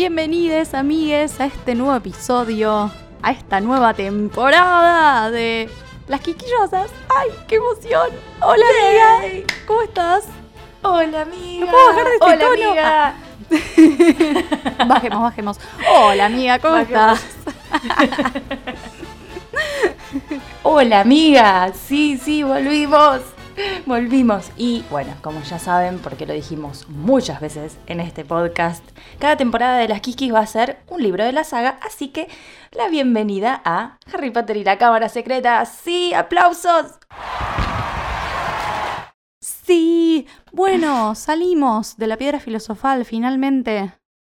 Bienvenidos amigues a este nuevo episodio, a esta nueva temporada de Las Quiquillosas. ¡Ay, qué emoción! Hola amiga, ¿cómo estás? Hola amiga. ¿Me puedo bajar de este Hola tono? amiga. Bajemos, bajemos. Hola amiga, ¿cómo Bajemos. estás? Hola amiga. Sí, sí, volvimos. Volvimos. Y bueno, como ya saben, porque lo dijimos muchas veces en este podcast, cada temporada de las Kikis va a ser un libro de la saga, así que la bienvenida a Harry Potter y la Cámara Secreta. Sí, aplausos. Sí, bueno, salimos de la piedra filosofal finalmente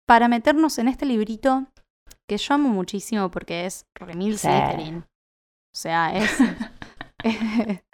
para meternos en este librito que yo amo muchísimo porque es Remil Sí. O sea, es,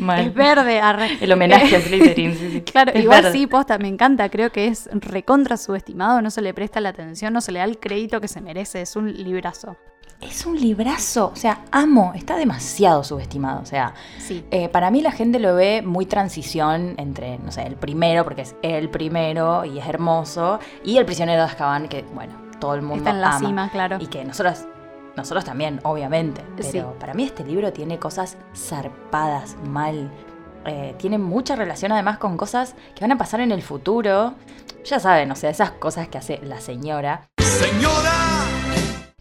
Mal. es verde. arre. El homenaje a Slytherin. sí, sí. Claro, Es igual verde. sí, posta, me encanta. Creo que es recontra subestimado, no se le presta la atención, no se le da el crédito que se merece. Es un librazo. Es un librazo. O sea, amo. Está demasiado subestimado. O sea, Sí. Eh, para mí la gente lo ve muy transición entre, no sé, el primero, porque es el primero y es hermoso, y el prisionero de Azkaban, que, bueno, todo el mundo Está en la ama. cima, claro. Y que nosotros, nosotros también, obviamente. Pero Sí. para mí este libro tiene cosas zarpadas, mal. Eh, tiene mucha relación además con cosas que van a pasar en el futuro. Ya saben, o sea, esas cosas que hace la señora.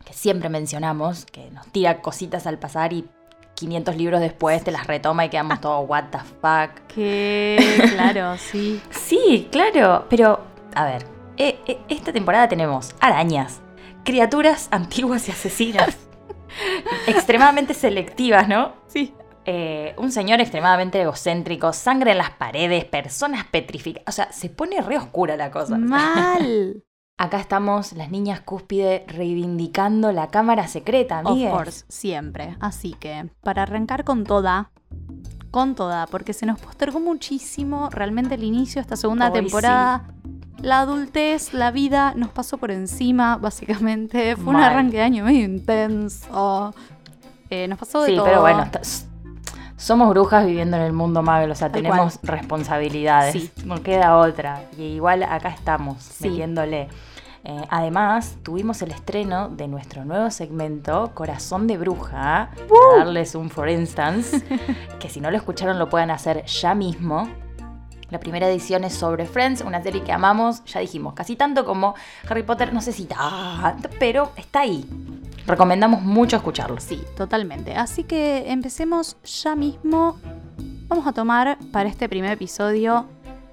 Que siempre mencionamos, que nos tira cositas al pasar y 500 libros después te las retoma y quedamos todos, what the fuck. Que, claro, sí. Sí, claro, pero a ver, e- e- esta temporada tenemos arañas, criaturas antiguas y asesinas, extremadamente selectivas, ¿no? Sí. Eh, un señor extremadamente egocéntrico, sangre en las paredes, personas petrificadas, o sea, se pone re oscura la cosa. Mal. Acá estamos las niñas cúspide reivindicando la cámara secreta, Of amigues. course, siempre. Así que, para arrancar con toda, con toda, porque se nos postergó muchísimo realmente el inicio de esta segunda temporada. La adultez, la vida nos pasó por encima, básicamente. Fue un arranque de año medio intenso. Eh, nos pasó de Sí, todo. pero bueno, somos brujas viviendo en el mundo Marvel, o sea, Tal tenemos responsabilidades. Sí. No queda otra. Y igual acá estamos, Sí. metiéndole. Eh, además, tuvimos el estreno de nuestro nuevo segmento, Corazón de Bruja. Para darles un for instance, que si no lo escucharon lo puedan hacer ya mismo. La primera edición es sobre Friends, una serie que amamos, ya dijimos, casi tanto como Harry Potter, no sé si tanto, pero está ahí. Recomendamos mucho escucharlo. Sí, totalmente. Así que empecemos ya mismo. Vamos a tomar para este primer episodio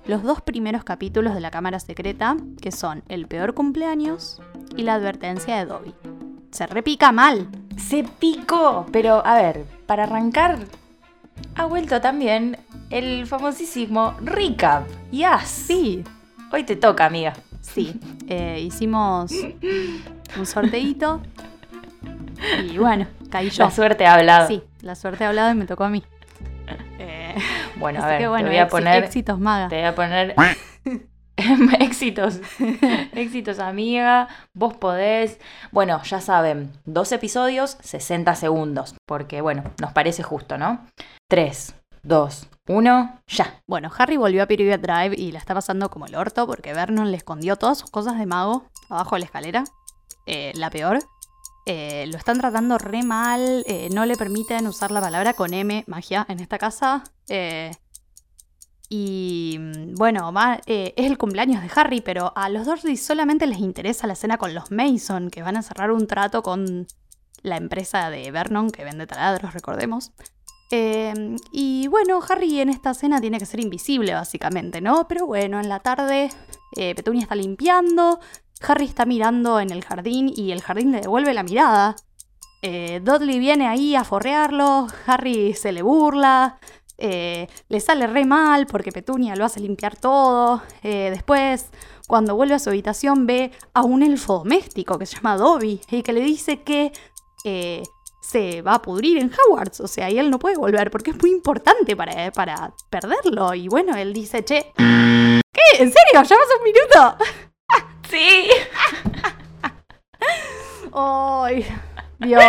los dos primeros capítulos de la Cámara Secreta, que son el peor cumpleaños y la advertencia de Dobby. Se repica mal. Se picó, pero a ver, para arrancar, ha vuelto también el famosísimo recap. Ya, Sí, Hoy te toca, amiga. sí. Eh, hicimos un sorteíto. Y bueno, caí yo. La suerte ha hablado. Sí, la suerte ha hablado y me tocó a mí. Eh, Bueno, a ver, que bueno, te voy a poner. éxitos maga. Te voy a poner. éxitos. éxitos, amiga. Vos podés. Bueno, ya saben, dos episodios, 60 segundos. Porque, bueno, nos parece justo, ¿no? 3, 2, 1, ya. Bueno, Harry volvió a Period Drive y la está pasando como el orto porque Vernon le escondió todas sus cosas de mago abajo de la escalera. Eh, la peor. Eh, lo están tratando re mal. eh, no le permiten usar la palabra con M, magia, en esta casa. Y mm, bueno, eh, es el cumpleaños de Harry, pero a los Dursley solamente les interesa la cena con los Mason, que van a cerrar un trato con la empresa de Vernon que vende taladros, recordemos. Eh, y bueno, Harry en esta cena tiene que ser invisible, básicamente, ¿no? Pero bueno, en la tarde eh, Petunia está limpiando, Harry está mirando en el jardín y el jardín le devuelve la mirada. Dudley viene ahí a forrearlo, Harry se le burla, eh, le sale re mal porque Petunia lo hace limpiar todo. Eh, después, cuando vuelve a su habitación, ve a un elfo doméstico que se llama Dobby y que le dice que eh, se va a pudrir en Hogwarts. O sea, y él no puede volver porque es muy importante para, para perderlo. Y bueno, él dice, che, ¿qué? ¿En serio? ¿Ya un minuto? Sí. ¡Ay! Dios.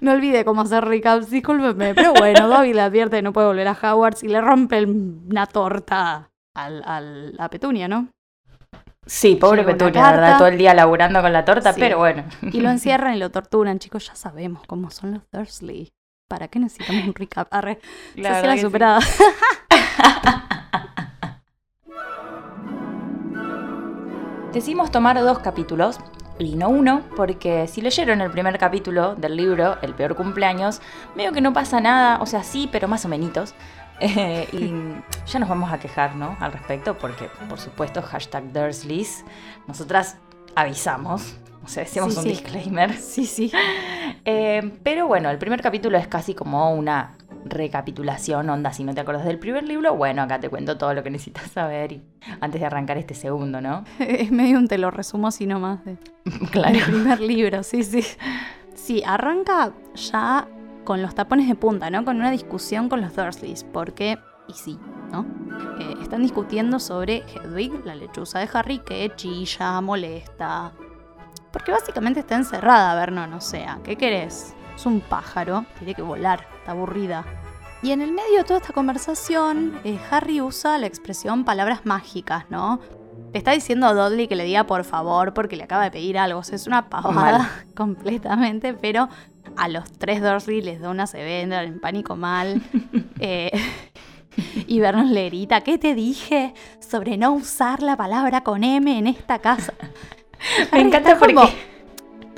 Me olvidé cómo hacer recaps, discúlpeme. Pero bueno, Dobby le advierte que no puede volver a Hogwarts y le rompe una torta al, al- a Petunia, ¿no? Sí, pobre Llega Petunia, la ¿verdad? Todo el día laburando con la torta, Sí. pero bueno. Y lo encierran y lo torturan. Chicos, ya sabemos cómo son los Dursley. ¿Para qué necesitamos un recap? Arre, verdad la sí. superada. Decidimos tomar dos capítulos y no uno, porque si leyeron el primer capítulo del libro, El peor cumpleaños, veo que no pasa nada, o sea, sí, pero más o menos. Eh, y ya nos vamos a quejar, ¿no? Al respecto, porque, por supuesto, hashtag Dursleys, nosotras avisamos, o sea, decimos Sí, un sí. disclaimer. Sí, sí. Eh, pero bueno, el primer capítulo es casi como una recapitulación, onda, si no te acuerdas del primer libro, bueno, acá te cuento todo lo que necesitas saber y- antes de arrancar este segundo, ¿no? Es medio un te lo resumo así nomás de, Claro. del primer libro, sí, sí. Sí, arranca ya con los tapones de punta, ¿no? Con una discusión con los Dursleys, porque, y sí, ¿no? Eh, están discutiendo sobre Hedwig, la lechuza de Harry, que chilla, molesta. Porque básicamente está encerrada, Vernon, o sea, ¿qué querés? Es un pájaro, tiene que volar, aburrida. Y en el medio de toda esta conversación, eh, Harry usa la expresión palabras mágicas, ¿no? Le está diciendo a Dudley que le diga por favor porque le acaba de pedir algo. O sea, es una pavada Mal. completamente, pero a los tres Dursley les da una se entran en pánico mal. Eh, y Vernon le grita, ¿qué te dije sobre no usar la palabra con M en esta casa? Me Harry encanta porque... como,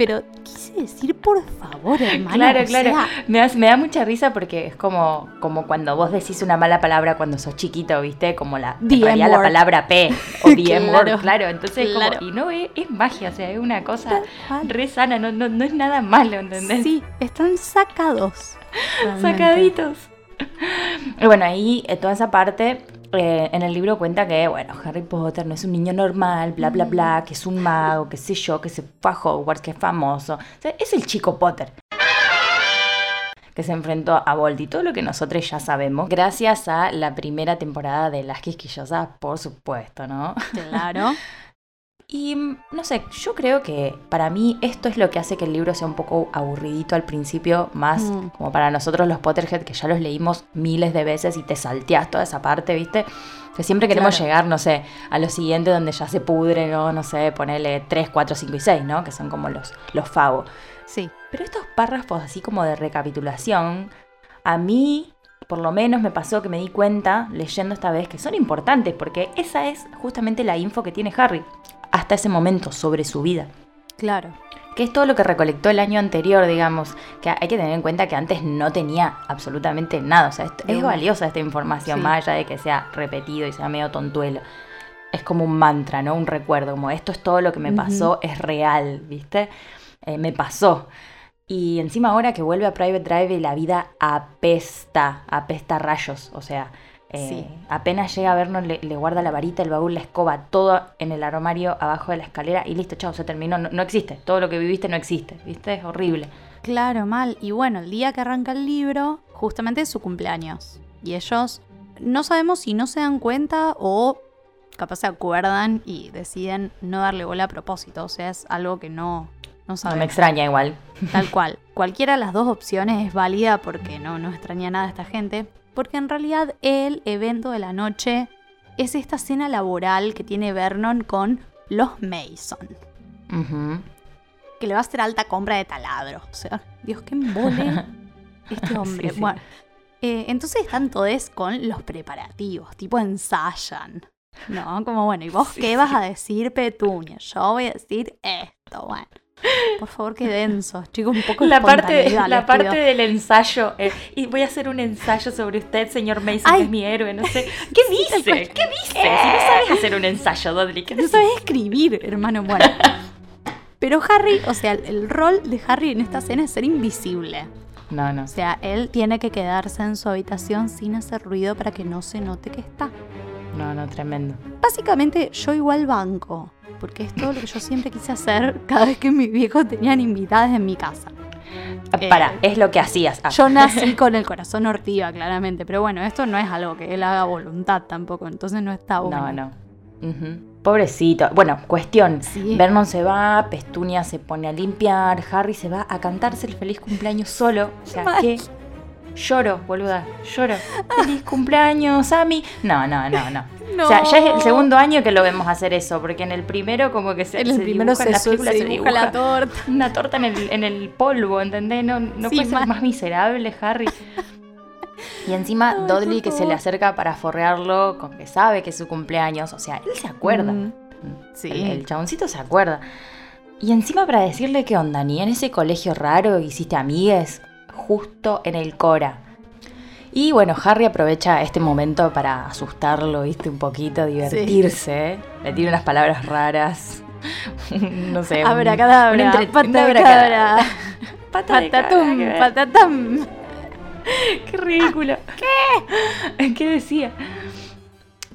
Pero quise decir por favor, hermano. Claro, o claro. sea, Me da, me da mucha risa porque es como, como cuando vos decís una mala palabra cuando sos chiquito, ¿viste? Como la, la palabra P o the Claro, claro. Entonces, como- y no es, es magia, o sea, es una cosa re sana, no, no, no es nada malo, ¿entendés? sí, están sacados. realmente. Sacaditos. Y bueno, ahí eh, toda esa parte eh, en el libro cuenta que, bueno, Harry Potter no es un niño normal, bla, bla, bla, que es un mago, qué sé yo, que se fue a Hogwarts, que es famoso. O sea, es el chico Potter. Que se enfrentó a Voldemort y todo lo que nosotros ya sabemos, gracias a la primera temporada de Las Quisquillosas, por supuesto, ¿no? Claro. Y mm, no sé, yo creo que para mí esto es lo que hace que el libro sea un poco aburridito al principio, más Mm. como para nosotros los Potterhead, que ya los leímos miles de veces y te salteás toda esa parte, ¿viste? Que siempre queremos Claro. llegar, no sé, a lo siguiente donde ya se pudre, ¿no? No sé, ponerle 3, 4, 5 y 6, ¿no? Que son como los, los favos. Sí. Pero estos párrafos así como de recapitulación, a mí por lo menos me pasó que me di cuenta leyendo esta vez que son importantes porque esa es justamente la info que tiene Harry hasta ese momento sobre su vida. Claro. Que es todo lo que recolectó el año anterior, digamos. Que hay que tener en cuenta que antes no tenía absolutamente nada. O sea, es, valiosa esta información, Sí. más allá de que sea repetido y sea medio tontuelo. Es como un mantra, ¿no? Un recuerdo, como esto es todo lo que me pasó, es real, ¿viste? Eh, me pasó. Y encima ahora que vuelve a Private Drive la vida apesta, apesta a rayos. O sea, eh, Sí. apenas llega a vernos, le, le guarda la varita, el baúl, la escoba, todo en el armario abajo de la escalera y listo, chao, se terminó. No, no existe. Todo lo que viviste no existe, ¿viste? Es horrible. Claro, mal. Y bueno, el día que arranca el libro, justamente es su cumpleaños. Y ellos no sabemos si no se dan cuenta o capaz se acuerdan y deciden no darle bola a propósito. O sea, es algo que no, no No me extraña igual. Tal cual. Cualquiera de las dos opciones es válida porque no, no extraña nada a esta gente. Porque en realidad el evento de la noche es esta cena laboral que tiene Vernon con los Mason. Que le va a hacer alta compra de taladro. O sea, Dios, qué embole este hombre. Sí, sí. Bueno, eh, entonces están todos con los preparativos, tipo ensayan. ¿No? Como bueno, ¿y vos qué vas a decir, Petunia? Yo voy a decir esto, bueno. Por favor, qué densos, chicos, un poco de La parte, la parte pido. del ensayo. eh, y voy a hacer un ensayo sobre usted, señor Mason, Ay. que es mi héroe. No sé. ¿Qué dice? ¿Qué dice? Si no sabes hacer un ensayo, Dudley, ¿qué No sabes escribir, hermano. Bueno. Pero Harry, o sea, el rol de Harry en esta escena es ser invisible. No, no. O sea, él tiene que quedarse en su habitación sin hacer ruido para que no se note que está. No, no, tremendo. Básicamente, yo igual banco, porque es todo lo que yo siempre quise hacer cada vez que mis viejos tenían invitadas en mi casa. Eh, Para, es lo que hacías. Ah. Yo nací con el corazón ortiva, claramente, pero bueno, esto no es algo que él haga voluntad tampoco, entonces no está bueno. No, no. Pobrecito. Bueno, cuestión. Sí. Vernon se va, Petunia se pone a limpiar, Harry se va a cantarse el feliz cumpleaños solo. O sea, Mal. que lloro, boluda, lloro. Feliz cumpleaños, Sammy. No, no, no, no. No. O sea, ya es el segundo año que lo vemos hacer eso, porque en el primero como que se, En el se primero dibuja, se, en la se se dibuja la dibuja torta. una torta en el, en el polvo, ¿entendés? No, no Sí, puede ser más miserable, Harry. Y encima Ay, Dudley que se le acerca para forrearlo con que sabe que es su cumpleaños. O sea, él se acuerda. Mm, Sí. El, el chaboncito se acuerda. Y encima para decirle qué onda, ni en ese colegio raro hiciste amigues, justo en el Cora. Y bueno, Harry aprovecha este momento para asustarlo, viste, un poquito, divertirse. Le tira unas palabras raras. no sé. Abracadabra, un un cabra, Pata patatum, ver. patatam. Qué ridículo. ¿Qué? ¿Qué decía?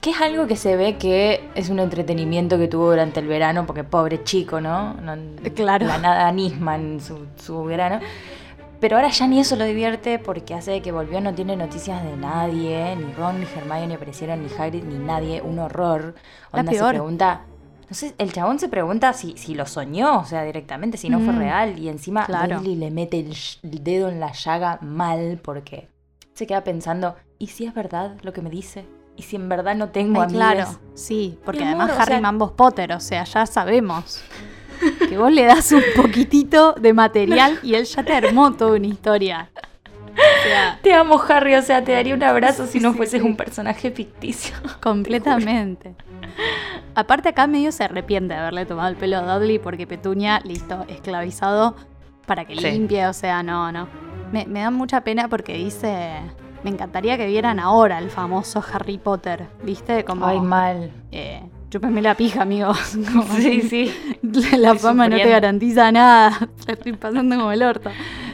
Que es algo que se ve que es un entretenimiento que tuvo durante el verano, porque pobre chico, ¿no? No- Claro. La nada Nisman su, su verano. Pero ahora ya ni eso lo divierte porque hace de que volvió no tiene noticias de nadie, ni Ron, ni Hermione aparecieron, ni Hagrid, ni nadie, un horror. Onda se pregunta, no sé, el chabón se pregunta si, si lo soñó, o sea, directamente, si no fue Mm. real, y encima Claro. Dudley le mete el, dedo en la llaga mal porque se queda pensando, ¿y si es verdad lo que me dice? ¿Y si en verdad no tengo Ay, amigos? claro, sí, porque amor, además o Harry sea- Mambos Potter, o sea, ya sabemos que vos le das un poquitito de material y él ya te armó toda una historia. O sea, Te amo, Harry, o sea, te daría un abrazo si no Sí, fueses sí. un personaje ficticio. completamente. Aparte acá medio se arrepiente de haberle tomado el pelo a Dudley porque Petunia, listo, esclavizado para que Sí. limpie, o sea, no, no. Me, me da mucha pena porque dice, me encantaría que vieran ahora el famoso Harry Potter, ¿viste? Como, Ay, mal. eh, chúpenme la pija, amigos. Como- Sí, sí. La fama no te garantiza nada. La estoy pasando como el orto.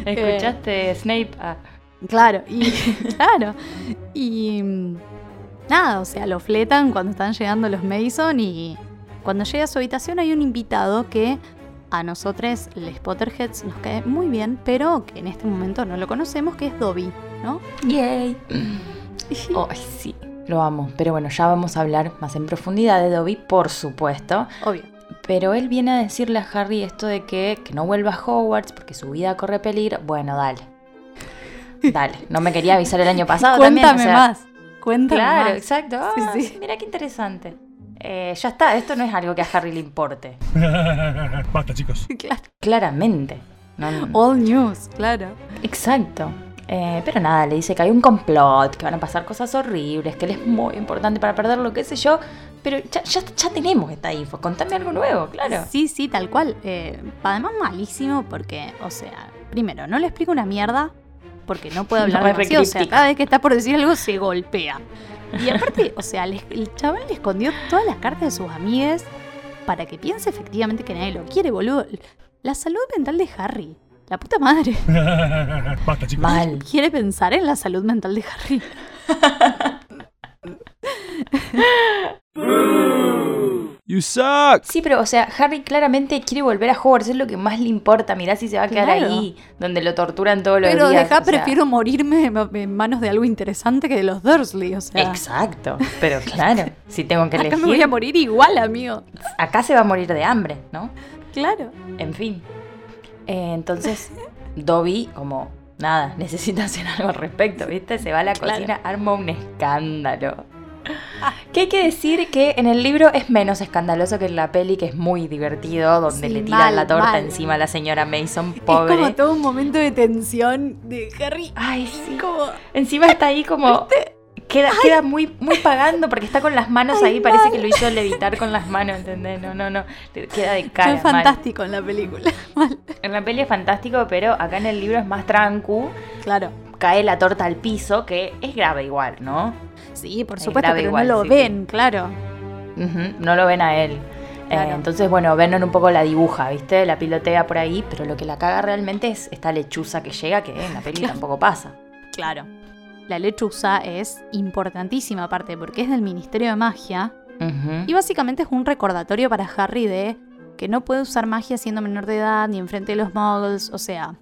¿Escuchaste Snape? Ah, Claro, y claro. Y mm, nada, o sea, lo fletan cuando están llegando los Mason y cuando llega a su habitación hay un invitado que a nosotros, les Potterheads, nos cae muy bien, pero que en este momento no lo conocemos, que es Dobby, ¿no? Yay. Ay, sí. Lo amo. Pero bueno, ya vamos a hablar más en profundidad de Dobby, por supuesto. Obvio. Pero él viene a decirle a Harry esto de que, que no vuelva a Hogwarts porque su vida corre peligro. Bueno, dale. Dale. No me quería avisar el año pasado. también, Cuéntame o sea, más. Cuéntame Claro, más. exacto. Sí, Ah, sí. sí, Mira qué interesante. Eh, ya está, esto no es algo que a Harry le importe. Basta, chicos. Claro. Claramente. No, no- All news, claro. Exacto. Eh, pero nada, le dice que hay un complot, que van a pasar cosas horribles, que él es muy importante para perderlo, qué sé yo. Pero ya, ya, ya tenemos esta info. Contame algo nuevo, claro. Sí, sí, tal cual. Eh, además, malísimo porque, o sea, primero, no le explico una mierda porque no puede hablar No, demasiado. O sea, cada vez que está por decir algo se golpea. Y aparte, o sea, el chaval le escondió todas las cartas de sus amigues para que piense efectivamente que nadie lo quiere, boludo. La salud mental de Harry. La puta madre. Basta, chicos. Mal. Quiere pensar en la salud mental de Harry. You suck. Sí, pero, o sea, Harry claramente quiere volver a Hogwarts, es lo que más le importa. Mirá si se va a quedar Claro. ahí, donde lo torturan todos los Pero días. de acá sea. prefiero morirme en manos de algo interesante que de los Dursley, o sea. Exacto. Pero claro, si tengo que Acá elegir, me voy a morir igual, amigo. acá se va a morir de hambre, ¿no? Claro. En fin. Eh, entonces, Dobby, como nada, necesita hacer algo al respecto, ¿viste? Se va a la Claro. cocina, arma un escándalo. Que hay que decir que en el libro es menos escandaloso que en la peli, que es muy divertido, donde Sí, le tiran mal, la torta mal. encima a la señora Mason, Es pobre. como todo un momento de tensión de Harry. Ay, sí. Como, Encima está ahí como. Queda, queda muy, muy pagando porque está con las manos Ay, ahí, parece que lo hizo levitar con las manos, ¿entendés? No, no, no. Queda de cara. es mal. fantástico en la película. Mal. En la peli es fantástico, pero acá en el libro es más trancu. Claro. Cae la torta al piso, que es grave igual, ¿no? Sí, por Es supuesto, pero igual, no lo sí, ven, claro. No lo ven a él. Claro. entonces, bueno, Vernon un poco la dibuja, ¿viste? La pilotea por ahí, pero lo que la caga realmente es esta lechuza que llega, que en la peli tampoco pasa. Claro. La lechuza es importantísima aparte porque es del Ministerio de Magia y básicamente es un recordatorio para Harry de que no puede usar magia siendo menor de edad ni enfrente de los muggles. O sea,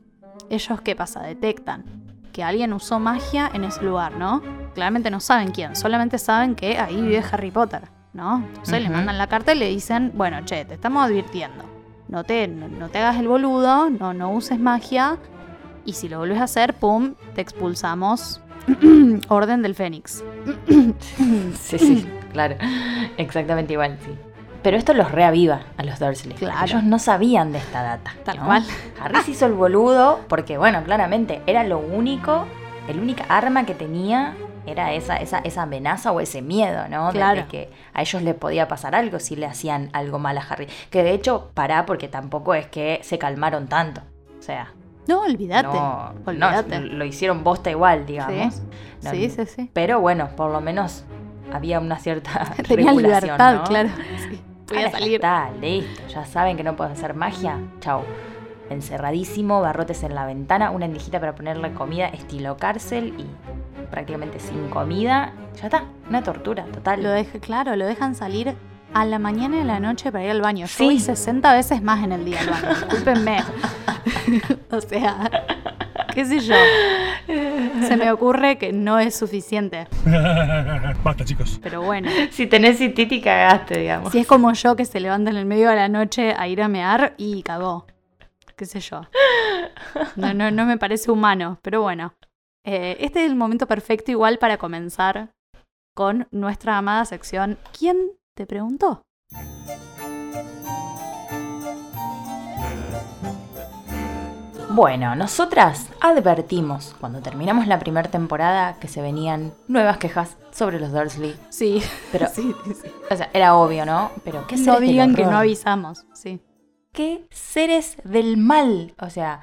ellos qué pasa, detectan que alguien usó magia en ese lugar, ¿no? Claramente no saben quién, solamente saben que ahí vive Harry Potter, ¿no? Entonces le mandan la carta y le dicen, bueno, che, te estamos advirtiendo. No te, no, no te hagas el boludo, no, no uses magia. Y si lo vuelves a hacer, pum, te expulsamos. Orden del Fénix. Sí, sí, claro. Exactamente igual, sí. Pero esto los reaviva a los Dursley. Claro. Ellos no sabían de esta data. Tal ¿no? cual. Harry se hizo el boludo porque, bueno, claramente era lo único, el única arma que tenía era esa, esa, esa amenaza o ese miedo, ¿no? Claro. De, que a ellos les podía pasar algo si le hacían algo mal a Harry. Que de hecho, pará, porque tampoco es que se calmaron tanto. O sea, No, olvídate. no, no, lo hicieron bosta igual, digamos. No, sí, sí, sí. Pero bueno, por lo menos había una cierta Tenía libertad, ¿no? claro. Sí. Podía Ahora ya salir. está, listo. Ya saben que no puedes hacer magia. Chau. Encerradísimo, barrotes en la ventana, una endijita para ponerle comida, estilo cárcel y prácticamente sin comida. Ya está, una tortura total. Lo deja, claro, lo dejan salir a la mañana y a la noche para ir al baño. Yo Sí. voy 60 veces más en el día al baño. Discúlpenme. o sea, qué sé yo. Se me ocurre que no es suficiente. Basta, chicos. Pero bueno, Si tenés cititi, cagaste, digamos. si es como yo que se levanta en el medio de la noche a ir a mear y cagó. Qué sé yo. No, no, no me parece humano, pero bueno. Eh, este es el momento perfecto igual para comenzar con nuestra amada sección ¿Quién te preguntó? Bueno, nosotras advertimos cuando terminamos la primera temporada que se venían nuevas quejas sobre los Dursley. Sí, Pero, sí, sí, o sea, era obvio, ¿no? Pero qué No seres del digan que no avisamos. Sí. qué seres del mal. O sea,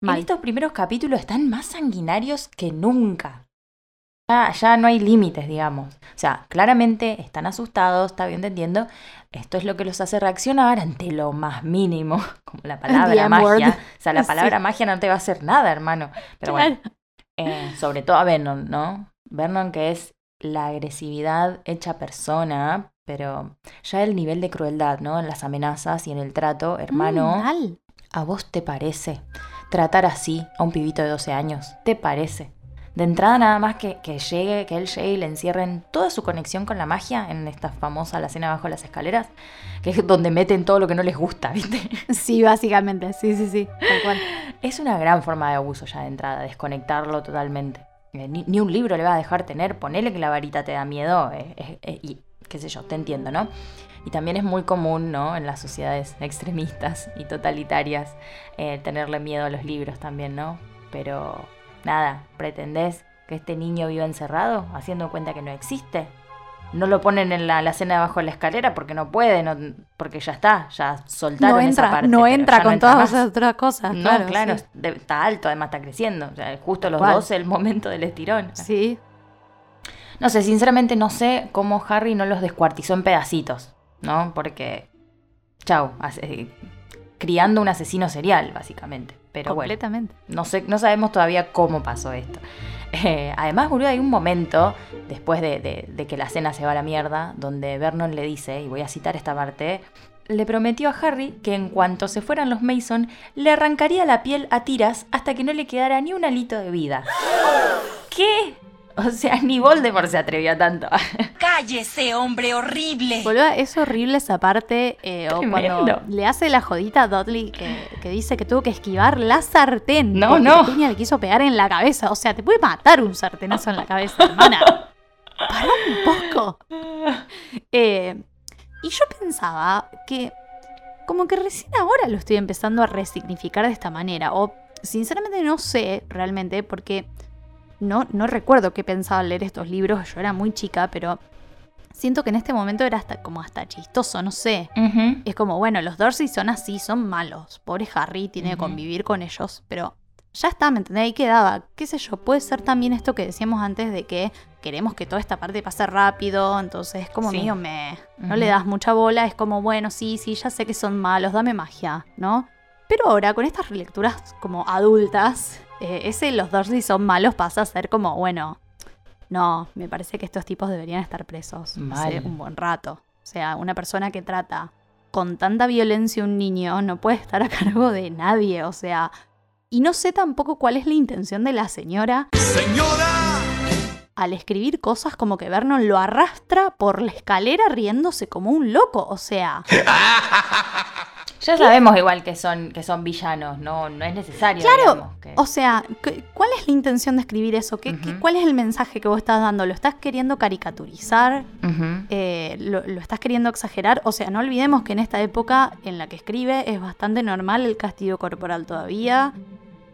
Mal. en estos primeros capítulos están más sanguinarios que nunca. Ya, ya no hay límites, digamos. O sea, claramente están asustados, está bien, te entiendo. Esto es lo que los hace reaccionar ante lo más mínimo, como la palabra magia. O sea, la Sí. palabra magia no te va a hacer nada, hermano. Pero bueno, eh, sobre todo a Vernon, ¿no? Vernon que es la agresividad hecha persona, pero ya el nivel de crueldad, ¿no? En las amenazas y en el trato, hermano. Mm, mal. ¿A vos te parece tratar así a un pibito de 12 años? ¿Te parece? De entrada nada más que, que llegue, que él llegue y le encierren toda su conexión con la magia en esta famosa la cena bajo las escaleras, que es donde meten todo lo que no les gusta, ¿viste? Sí, básicamente. Sí, sí, sí. Tal cual. Es una gran forma de abuso ya de entrada, desconectarlo totalmente. Eh, Ni, ni un libro le va a dejar tener, ponele que la varita te da miedo eh, eh, eh, y qué sé yo, te entiendo, ¿no? Y también es muy común, ¿no? En las sociedades extremistas y totalitarias tenerle miedo a los libros también, ¿no? Pero nada, ¿pretendés que este niño viva encerrado haciendo cuenta que no existe? No lo ponen en la, la cena debajo de la escalera porque no puede, no- porque ya está, ya soltaron No esa entra, parte. no entra con entra todas esas otras cosas. No, claro, claro, sí. de- está alto, además está creciendo. O sea, justo los ¿Cuál? 12 el momento del estirón. Sí, No sé, sinceramente no sé cómo Harry no los descuartizó en pedacitos, ¿no? Porque, chau, criando un asesino serial, básicamente. Pero bueno, completamente. no, sé, no sabemos todavía cómo pasó esto. Eh, además, boludo, hay un momento, después de, de- de que la cena se va a la mierda, donde Vernon le dice, y voy a citar esta parte, le prometió a Harry que en cuanto se fueran los Mason, le arrancaría la piel a tiras hasta que no le quedara ni un alito de vida. ¿Qué? O sea, ni Voldemort se atrevió a tanto. Cállese, hombre horrible. Boluda, es horrible esa parte. eh, o cuando le hace la jodita a Dudley que, que dice que tuvo que esquivar la sartén. No, no. Petunia le quiso pegar en la cabeza. O sea, te puede matar un sartenazo en la cabeza, hermana. Para un poco. Eh, y yo pensaba que como que recién ahora lo estoy empezando a resignificar de esta manera. O sinceramente no sé realmente porque no, no recuerdo qué pensaba al leer estos libros. Yo era muy chica, pero siento que en este momento era hasta como hasta chistoso, no sé. Es como, bueno, los Dorsey son así, son malos. Pobre Harry tiene que convivir con ellos, pero ya está, ¿me entendés? Ahí quedaba. ¿Qué sé yo? Puede ser también esto que decíamos antes de que queremos que toda esta parte pase rápido, entonces como Sí. medio me... No le das mucha bola, es como, bueno, sí, sí, ya sé que son malos, dame magia, ¿no? Pero ahora, con estas relecturas como adultas, eh, ese los Dursley son malos pasa a ser como, bueno, no, me parece que estos tipos deberían estar presos Mal. hace un buen rato. O sea, una persona que trata con tanta violencia a un niño no puede estar a cargo de nadie, o sea... Y no sé tampoco cuál es la intención de la señora al escribir cosas como que Vernon lo arrastra por la escalera riéndose como un loco, o sea... Ya sabemos igual que son, que son villanos, no, no es necesario. Claro, digamos, que- O sea, ¿cu- ¿cuál es la intención de escribir eso? ¿Qué. ¿Cuál es el mensaje que vos estás dando? ¿Lo estás queriendo caricaturizar? Eh, lo, lo estás queriendo exagerar? O sea, no olvidemos que en esta época en la que escribe es bastante normal el castigo corporal todavía.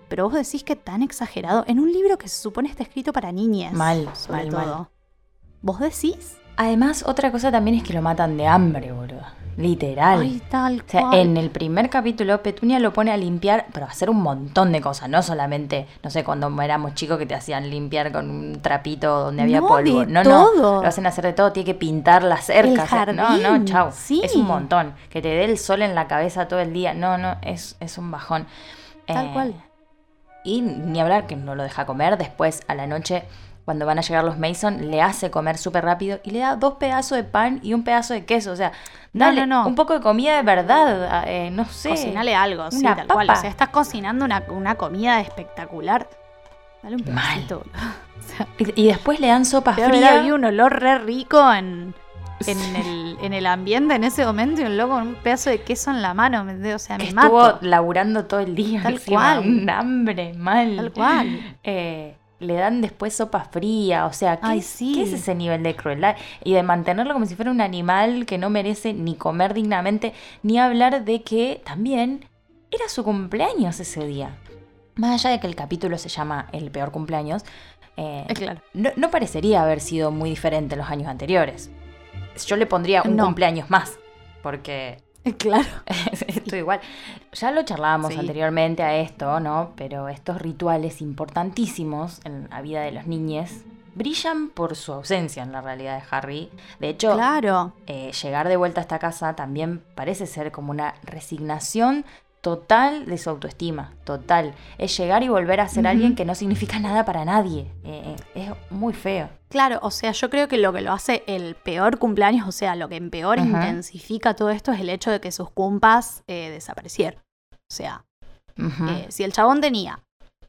Pero vos decís que tan exagerado en un libro que se supone está escrito para niñas. Mal, sobre mal, todo. mal. ¿Vos decís? Además, otra cosa también es que lo matan de hambre, boludo. Literal. Ay, tal O sea, cual. en el primer capítulo, Petunia lo pone a limpiar, pero a hacer un montón de cosas, no solamente, no sé, cuando éramos chicos que te hacían limpiar con un trapito donde había No, polvo. de no, todo. no, lo hacen hacer de todo, tiene que pintar las cercas. No, no, chau. sí. Es un montón. Que te dé el sol en la cabeza todo el día. No, no, es, es un bajón. Tal Eh, cual. Y ni hablar que no lo deja comer. Después, a la noche, cuando van a llegar los Mason, le hace comer súper rápido y le da dos pedazos de pan y un pedazo de queso. O sea, dale no, no. un poco de comida de verdad. eh, no sé. Cocinale algo, sí, una tal cual. O sea, estás cocinando una, una comida espectacular. Dale un pedacito, boludo. O sea, Y, y después le dan sopa fría. habido un olor re rico en, en, el, en el ambiente en ese momento y un loco con un pedazo de queso en la mano. O sea, que me estuvo mato. laburando todo el día. Tal encima, cual. Un hambre, mal. Tal cual. Eh, le dan después sopa fría. O sea, ¿qué, Ay, sí. qué es ese nivel de crueldad? Y de mantenerlo como si fuera un animal que no merece ni comer dignamente, ni hablar de que también era su cumpleaños ese día. Más allá de que el capítulo se llama El peor cumpleaños, eh, Eh, claro. no, no parecería haber sido muy diferente en los años anteriores. Yo le pondría un No. cumpleaños más, porque Claro. esto igual. Ya lo charlábamos Sí. anteriormente a esto, ¿no? Pero estos rituales importantísimos en la vida de los niños brillan por su ausencia en la realidad de Harry. De hecho, Claro. eh, llegar de vuelta a esta casa también parece ser como una resignación total de su autoestima, total. Es llegar y volver a ser alguien que no significa nada para nadie. Eh, eh, es muy feo. Claro, o sea, yo creo que lo que lo hace el peor cumpleaños, o sea, lo que en peor intensifica todo esto es el hecho de que sus cumpas eh, desaparecieron. O sea. Eh, si el chabón tenía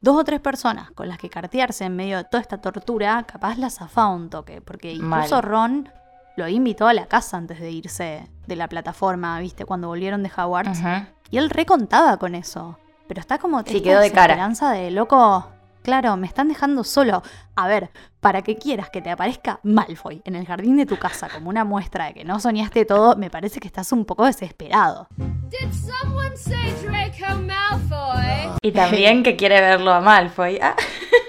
dos o tres personas con las que cartearse en medio de toda esta tortura, capaz la zafaba un toque, porque incluso Mal. Ron lo invitó a la casa antes de irse de la plataforma, ¿viste? Cuando volvieron de Hogwarts. Ujú. Y él recontaba con eso. Pero está como Sí, quedó de cara. desesperanza de loco. Claro, me están dejando solo. A ver, para que quieras que te aparezca Malfoy en el jardín de tu casa como una muestra de que no soñaste todo, me parece que estás un poco desesperado. Did someone say Draco Malfoy? Y también que quiere verlo a Malfoy. Ah.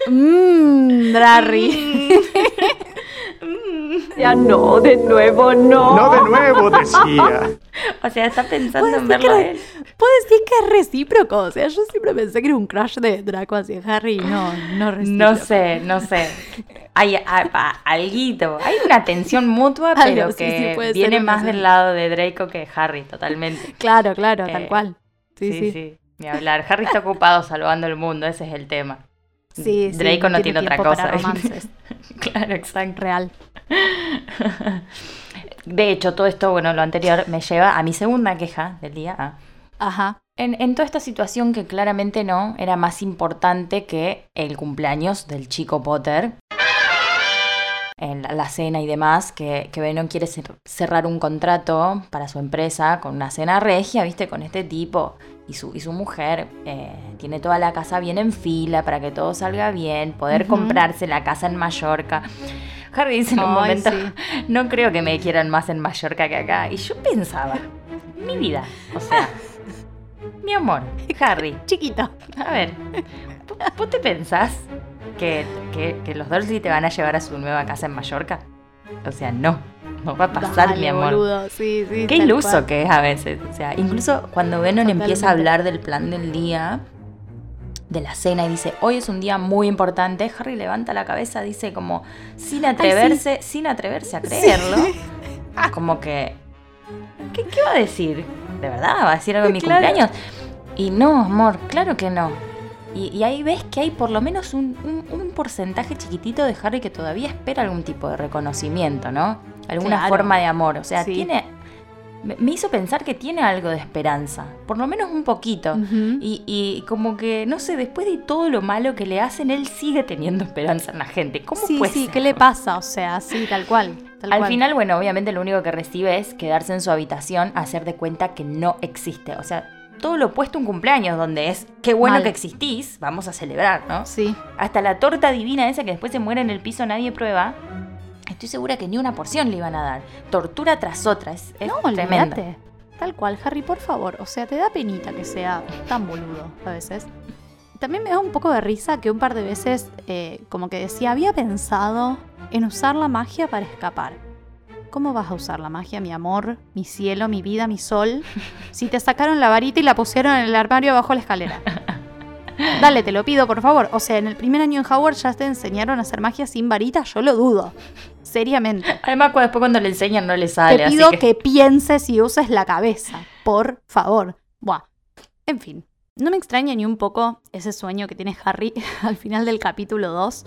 Mmm, Drarry. Ya no, de nuevo no. No de nuevo, decía. O sea, está pensando en verlo él. Puedo decir que es recíproco. O sea, yo siempre pensé que era un crush de Draco hacia Harry y no, no recíproco. No sé, no sé. Hay a- alguito. Hay una tensión mutua, pero que sí, puede ser viene más del lado de Draco que de Harry, totalmente. Claro, claro, tal Eh, cual. Sí, Sí, sí. sí. Ni hablar. Harry está ocupado salvando el mundo, ese es el tema. Sí, sí, Draco no tiene otra tiempo cosa. Claro, exacto. Real. De hecho, todo esto, bueno, lo anterior me lleva a mi segunda queja del día. Ah. Ajá. En, en toda esta situación que claramente no, era más importante que el cumpleaños del chico Potter. En la, cena y demás, que, que Venom quiere cer- cerrar un contrato para su empresa con una cena regia, ¿viste? Con este tipo y su, y su mujer. eh, tiene toda la casa bien en fila para que todo salga bien, poder comprarse la casa en Mallorca. Harry dice en un Ay, momento, sí. no creo que me quieran más en Mallorca que acá. Y yo pensaba, mi vida, o sea, mi amor, Harry, Chiquito. a ver, ¿vo- ¿vos te pensás que, que- que los Dursley te van a llevar a su nueva casa en Mallorca? O sea, no, no va a pasar, Dale, mi amor. boludo. Sí, sí. Qué iluso cual. que es a veces. O sea, incluso cuando Venom empieza a hablar del plan del día, de la cena y dice, hoy es un día muy importante, Harry levanta la cabeza, dice como, sin atreverse, sin atreverse a creerlo, como que, ¿qué, qué va a decir? ¿De verdad? ¿Va a decir algo en mi Claro. cumpleaños? Y no, amor, claro que no. Y, y ahí ves que hay por lo menos un, un- un porcentaje chiquitito de Harry que todavía espera algún tipo de reconocimiento, ¿no? Alguna Claro. forma de amor. O sea, Sí. tiene. Me hizo pensar que tiene algo de esperanza. Por lo menos un poquito. Y, y como que, no sé, después de todo lo malo que le hacen, él sigue teniendo esperanza en la gente. ¿Cómo Sí, puede sí, ser? ¿qué le pasa? O sea, sí, tal cual. tal Al cual. final, bueno, obviamente lo único que recibe es quedarse en su habitación, hacer de cuenta que no existe. O sea, todo lo opuesto a un cumpleaños, donde es, qué bueno Mal. que existís, vamos a celebrar, ¿no? Sí. Hasta la torta divina esa que después se muere en el piso, nadie prueba. Estoy segura que ni una porción le iban a dar. Tortura tras otra, es, es No, tremendo. olvídate. Tal cual, Harry, por favor. O sea, te da penita que sea tan boludo a veces. También me da un poco de risa que un par de veces, eh, como que decía, había pensado en usar la magia para escapar. ¿Cómo vas a usar la magia, mi amor, mi cielo, mi vida, mi sol? Si te sacaron la varita y la pusieron en el armario abajo de la escalera. Dale, te lo pido, por favor. O sea, en el primer año en Howard ya te enseñaron a hacer magia sin varita, yo lo dudo. Seriamente. Además, después cuando le enseñan no le sale. Te así pido que- que... pienses y uses la cabeza, por favor. Buah. En fin, no me extraña ni un poco ese sueño que tiene Harry al final del capítulo 2.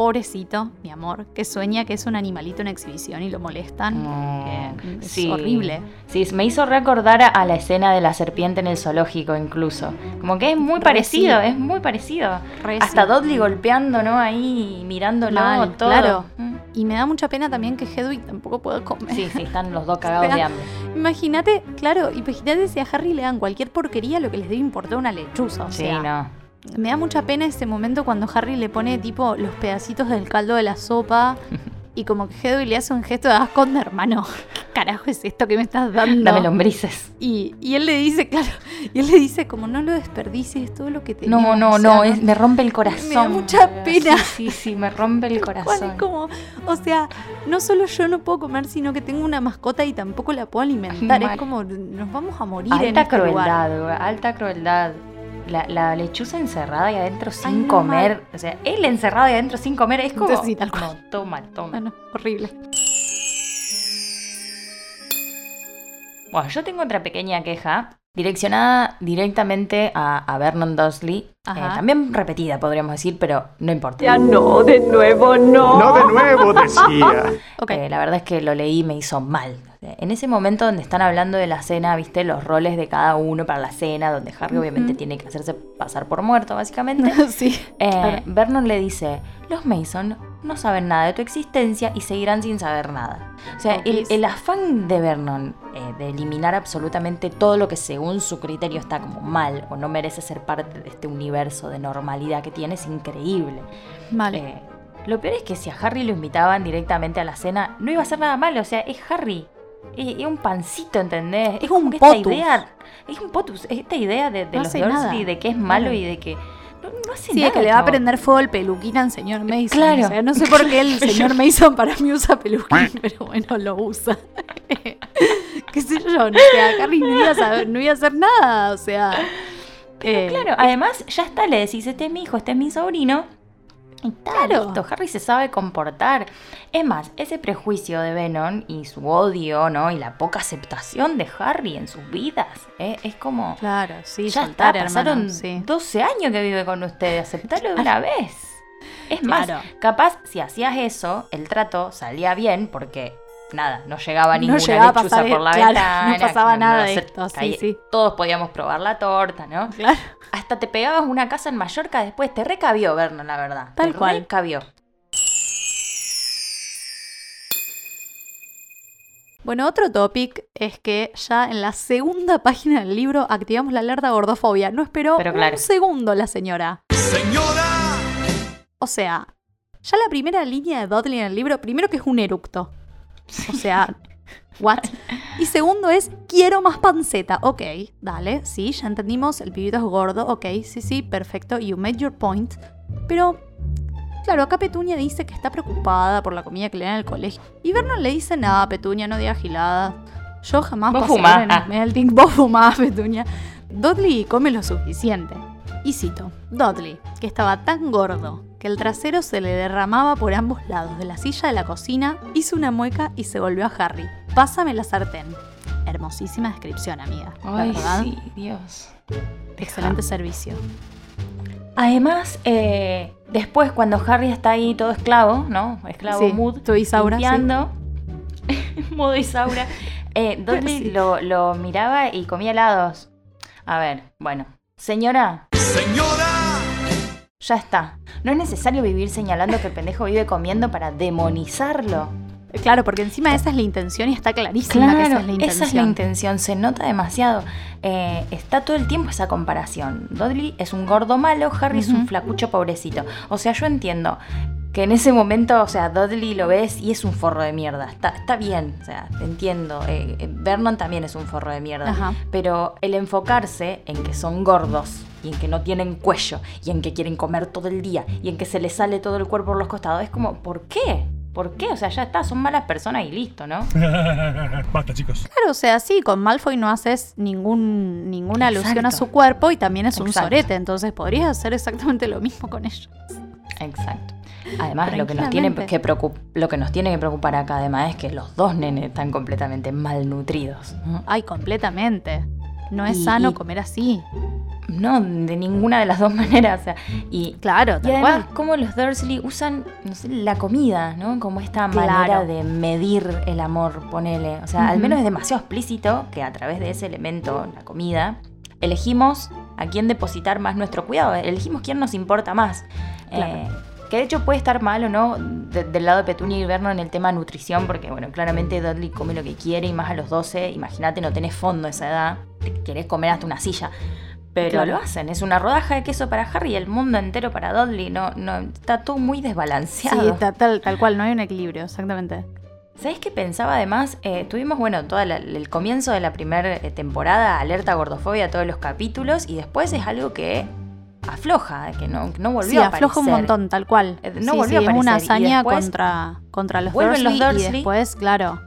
Pobrecito, mi amor, que sueña que es un animalito en exhibición y lo molestan. Eh, es sí. horrible. Sí, me hizo recordar a, la escena de la serpiente en el zoológico incluso. Como que es muy Re parecido, sí. es muy parecido. Re Hasta sí. Dudley golpeando, ¿no? Ahí mirándolo Mal, todo. claro. Mm. Y me da mucha pena también que Hedwig tampoco pueda comer. Sí, sí, están los dos cagados de hambre. Imagínate, claro, imagínate si a Harry le dan cualquier porquería lo que les debe importar una lechuza. O Sí, sea, no. Me da mucha pena ese momento cuando Harry le pone tipo los pedacitos del caldo de la sopa y como que Hedwig le hace un gesto de asco, hermano. ¿Qué carajo es esto que me estás dando? Dame lombrices. Y, y él le dice, claro, y él le dice como no lo desperdicies, todo lo que tenemos. No, no, o sea, no, es- me rompe el corazón. Me da mucha pena. Sí, sí, sí, me rompe el corazón. como, o sea, no solo yo no puedo comer, sino que tengo una mascota y tampoco la puedo alimentar. Es como, nos vamos a morir en Alta este lugar. crueldad, güey, alta crueldad. La, la lechuza encerrada ahí adentro sin Ay, no, comer. O sea, él encerrado ahí adentro sin comer es como. Entonces, sí, tal cual. No, toma, toma. No, horrible. Bueno, yo tengo otra pequeña queja direccionada directamente a, a Vernon Dursley. Ajá. Eh, también repetida, podríamos decir, pero no importa. Ya no, de nuevo no. No de nuevo, decía. Ok. Eh, la verdad es que lo leí y me hizo mal. En ese momento donde están hablando de la cena, viste los roles de cada uno para la cena, donde Harry obviamente tiene que hacerse pasar por muerto, básicamente. sí. Eh, Claro. Vernon le dice, los Mason no saben nada de tu existencia y seguirán sin saber nada. O sea, el afán de Vernon eh, de eliminar absolutamente todo lo que según su criterio está como mal o no merece ser parte de este universo de normalidad que tiene es increíble. Vale. Eh, lo peor es que si a Harry lo invitaban directamente a la cena, no iba a ser nada malo. O sea, es Harry. Es, un pancito, ¿entendés? Es como un esta potus. idea. Es un potus. Esta idea de, de No los Dursley de que es malo y de que. No, no hace Sí, nada. de que le va a prender fuego el peluquín al señor Mason. Claro. O sea, no sé por qué el señor Mason para mí usa peluquín, pero bueno, lo usa. ¿Qué sé yo? O sea, Harry no iba a, saber, no iba a hacer nada. O sea. eh, Claro, además ya está, le decís, este es mi hijo, este es mi sobrino. Y Claro. listo, Harry se sabe comportar. Es más, ese prejuicio de Venom y su odio, ¿no? Y la poca aceptación de Harry en sus vidas, ¿eh? es como... Claro, sí, ya soltar, está, pasaron hermano. Sí. 12 años que vive con ustedes, aceptarlo de una vez. Es más, Claro. capaz si hacías eso, el trato salía bien porque... Nada, no llegaba No ninguna llegaba a lechuza pasar- por la claro, ventana. no pasaba nada de esto, sí, caía- sí. Todos podíamos probar la torta, ¿no? Claro. Hasta te pegabas una casa en Mallorca después, te recabió Vernon, la verdad. Tal te cual. recabió. Bueno, otro topic es que ya en la segunda página del libro activamos la alerta gordofobia. No esperó Pero claro. un segundo la señora. ¡Señora! O sea, ya la primera línea de Dudley en el libro, primero que es un eructo. O sea, what? Y segundo es, quiero más panceta. Ok, dale, sí, ya entendimos, el pibito es gordo. Ok, sí, sí, perfecto, you made your point. Pero, claro, acá Petunia dice que está preocupada por la comida que le dan en el colegio. Y Vernon le dice, nada, Petunia, no digas giladas. Yo jamás Vos pasé en el melting. Vos fumás, Petunia. Dudley come lo suficiente. Y cito, Dudley, que estaba tan gordo que el trasero se le derramaba por ambos lados de la silla de la cocina, hizo una mueca y se volvió a Harry. Pásame la sartén. Hermosísima descripción, amiga. Ay, ¿verdad? sí, Dios. Excelente servicio. Además, eh, después cuando Harry está ahí todo esclavo, ¿no? Esclavo Sí, mood, todo Isaura, sí. limpiando, modo Isaura, eh, Dudley Sí. lo, lo miraba y comía helados. A ver, bueno, señora, Señora. Ya está. No es necesario vivir señalando que el pendejo vive comiendo para demonizarlo. Claro, porque encima esa es la intención y está clarísima que esa es la intención. esa es la intención, se nota demasiado. Eh, está todo el tiempo esa comparación. Dudley es un gordo malo, Harry es un flacucho pobrecito. O sea, yo entiendo que en ese momento, o sea, Dudley lo ves y es un forro de mierda. Está, está bien, o sea, te entiendo. Eh, eh, Vernon también es un forro de mierda. Ajá. Pero el enfocarse en que son gordos y en que no tienen cuello y en que quieren comer todo el día y en que se les sale todo el cuerpo por los costados es como, ¿por qué? ¿Por qué? O sea, ya está, son malas personas y listo, ¿no? Basta, chicos. Claro, o sea, sí, con Malfoy no haces ningún, ninguna alusión a su cuerpo y también es un Exacto. sorete, entonces podrías hacer exactamente lo mismo con ellos. Exacto. Además, lo que, nos tiene que lo que nos tiene que preocupar acá, además, es que los dos nenes están completamente malnutridos. ¿no? Ay, completamente. No es Y- sano y- comer así. No, de ninguna de las dos maneras. O sea, y, Claro, y tal además, cual. cómo los Dursley usan no sé, la comida, ¿no? Como esta Claro. manera de medir el amor, ponele. O sea, al menos es demasiado explícito que a través de ese elemento, la comida, elegimos a quién depositar más nuestro cuidado. Elegimos quién nos importa más. Claro. Eh, que de hecho puede estar mal o no de- del lado de Petunia y Verno en el tema nutrición, porque bueno, claramente Dudley come lo que quiere y más a los 12, imagínate, no tenés fondo a esa edad, te querés comer hasta una silla. Pero Claro. lo hacen, es una rodaja de queso para Harry y el mundo entero para Dudley, no, no, está todo muy Sí, desbalanceado. ta- tal, tal cual, no hay un equilibrio, exactamente. ¿Sabes qué pensaba además? Eh, tuvimos, bueno, todo el comienzo de la primera temporada, alerta gordofobia, todos los capítulos, y después es algo que afloja, que no, que no volvió Sí, a afloja un aparecer. montón, tal cual. Eh, no Sí, volvió sí, a es una aparecer, hazaña contra, contra los Dursley, los y después, claro,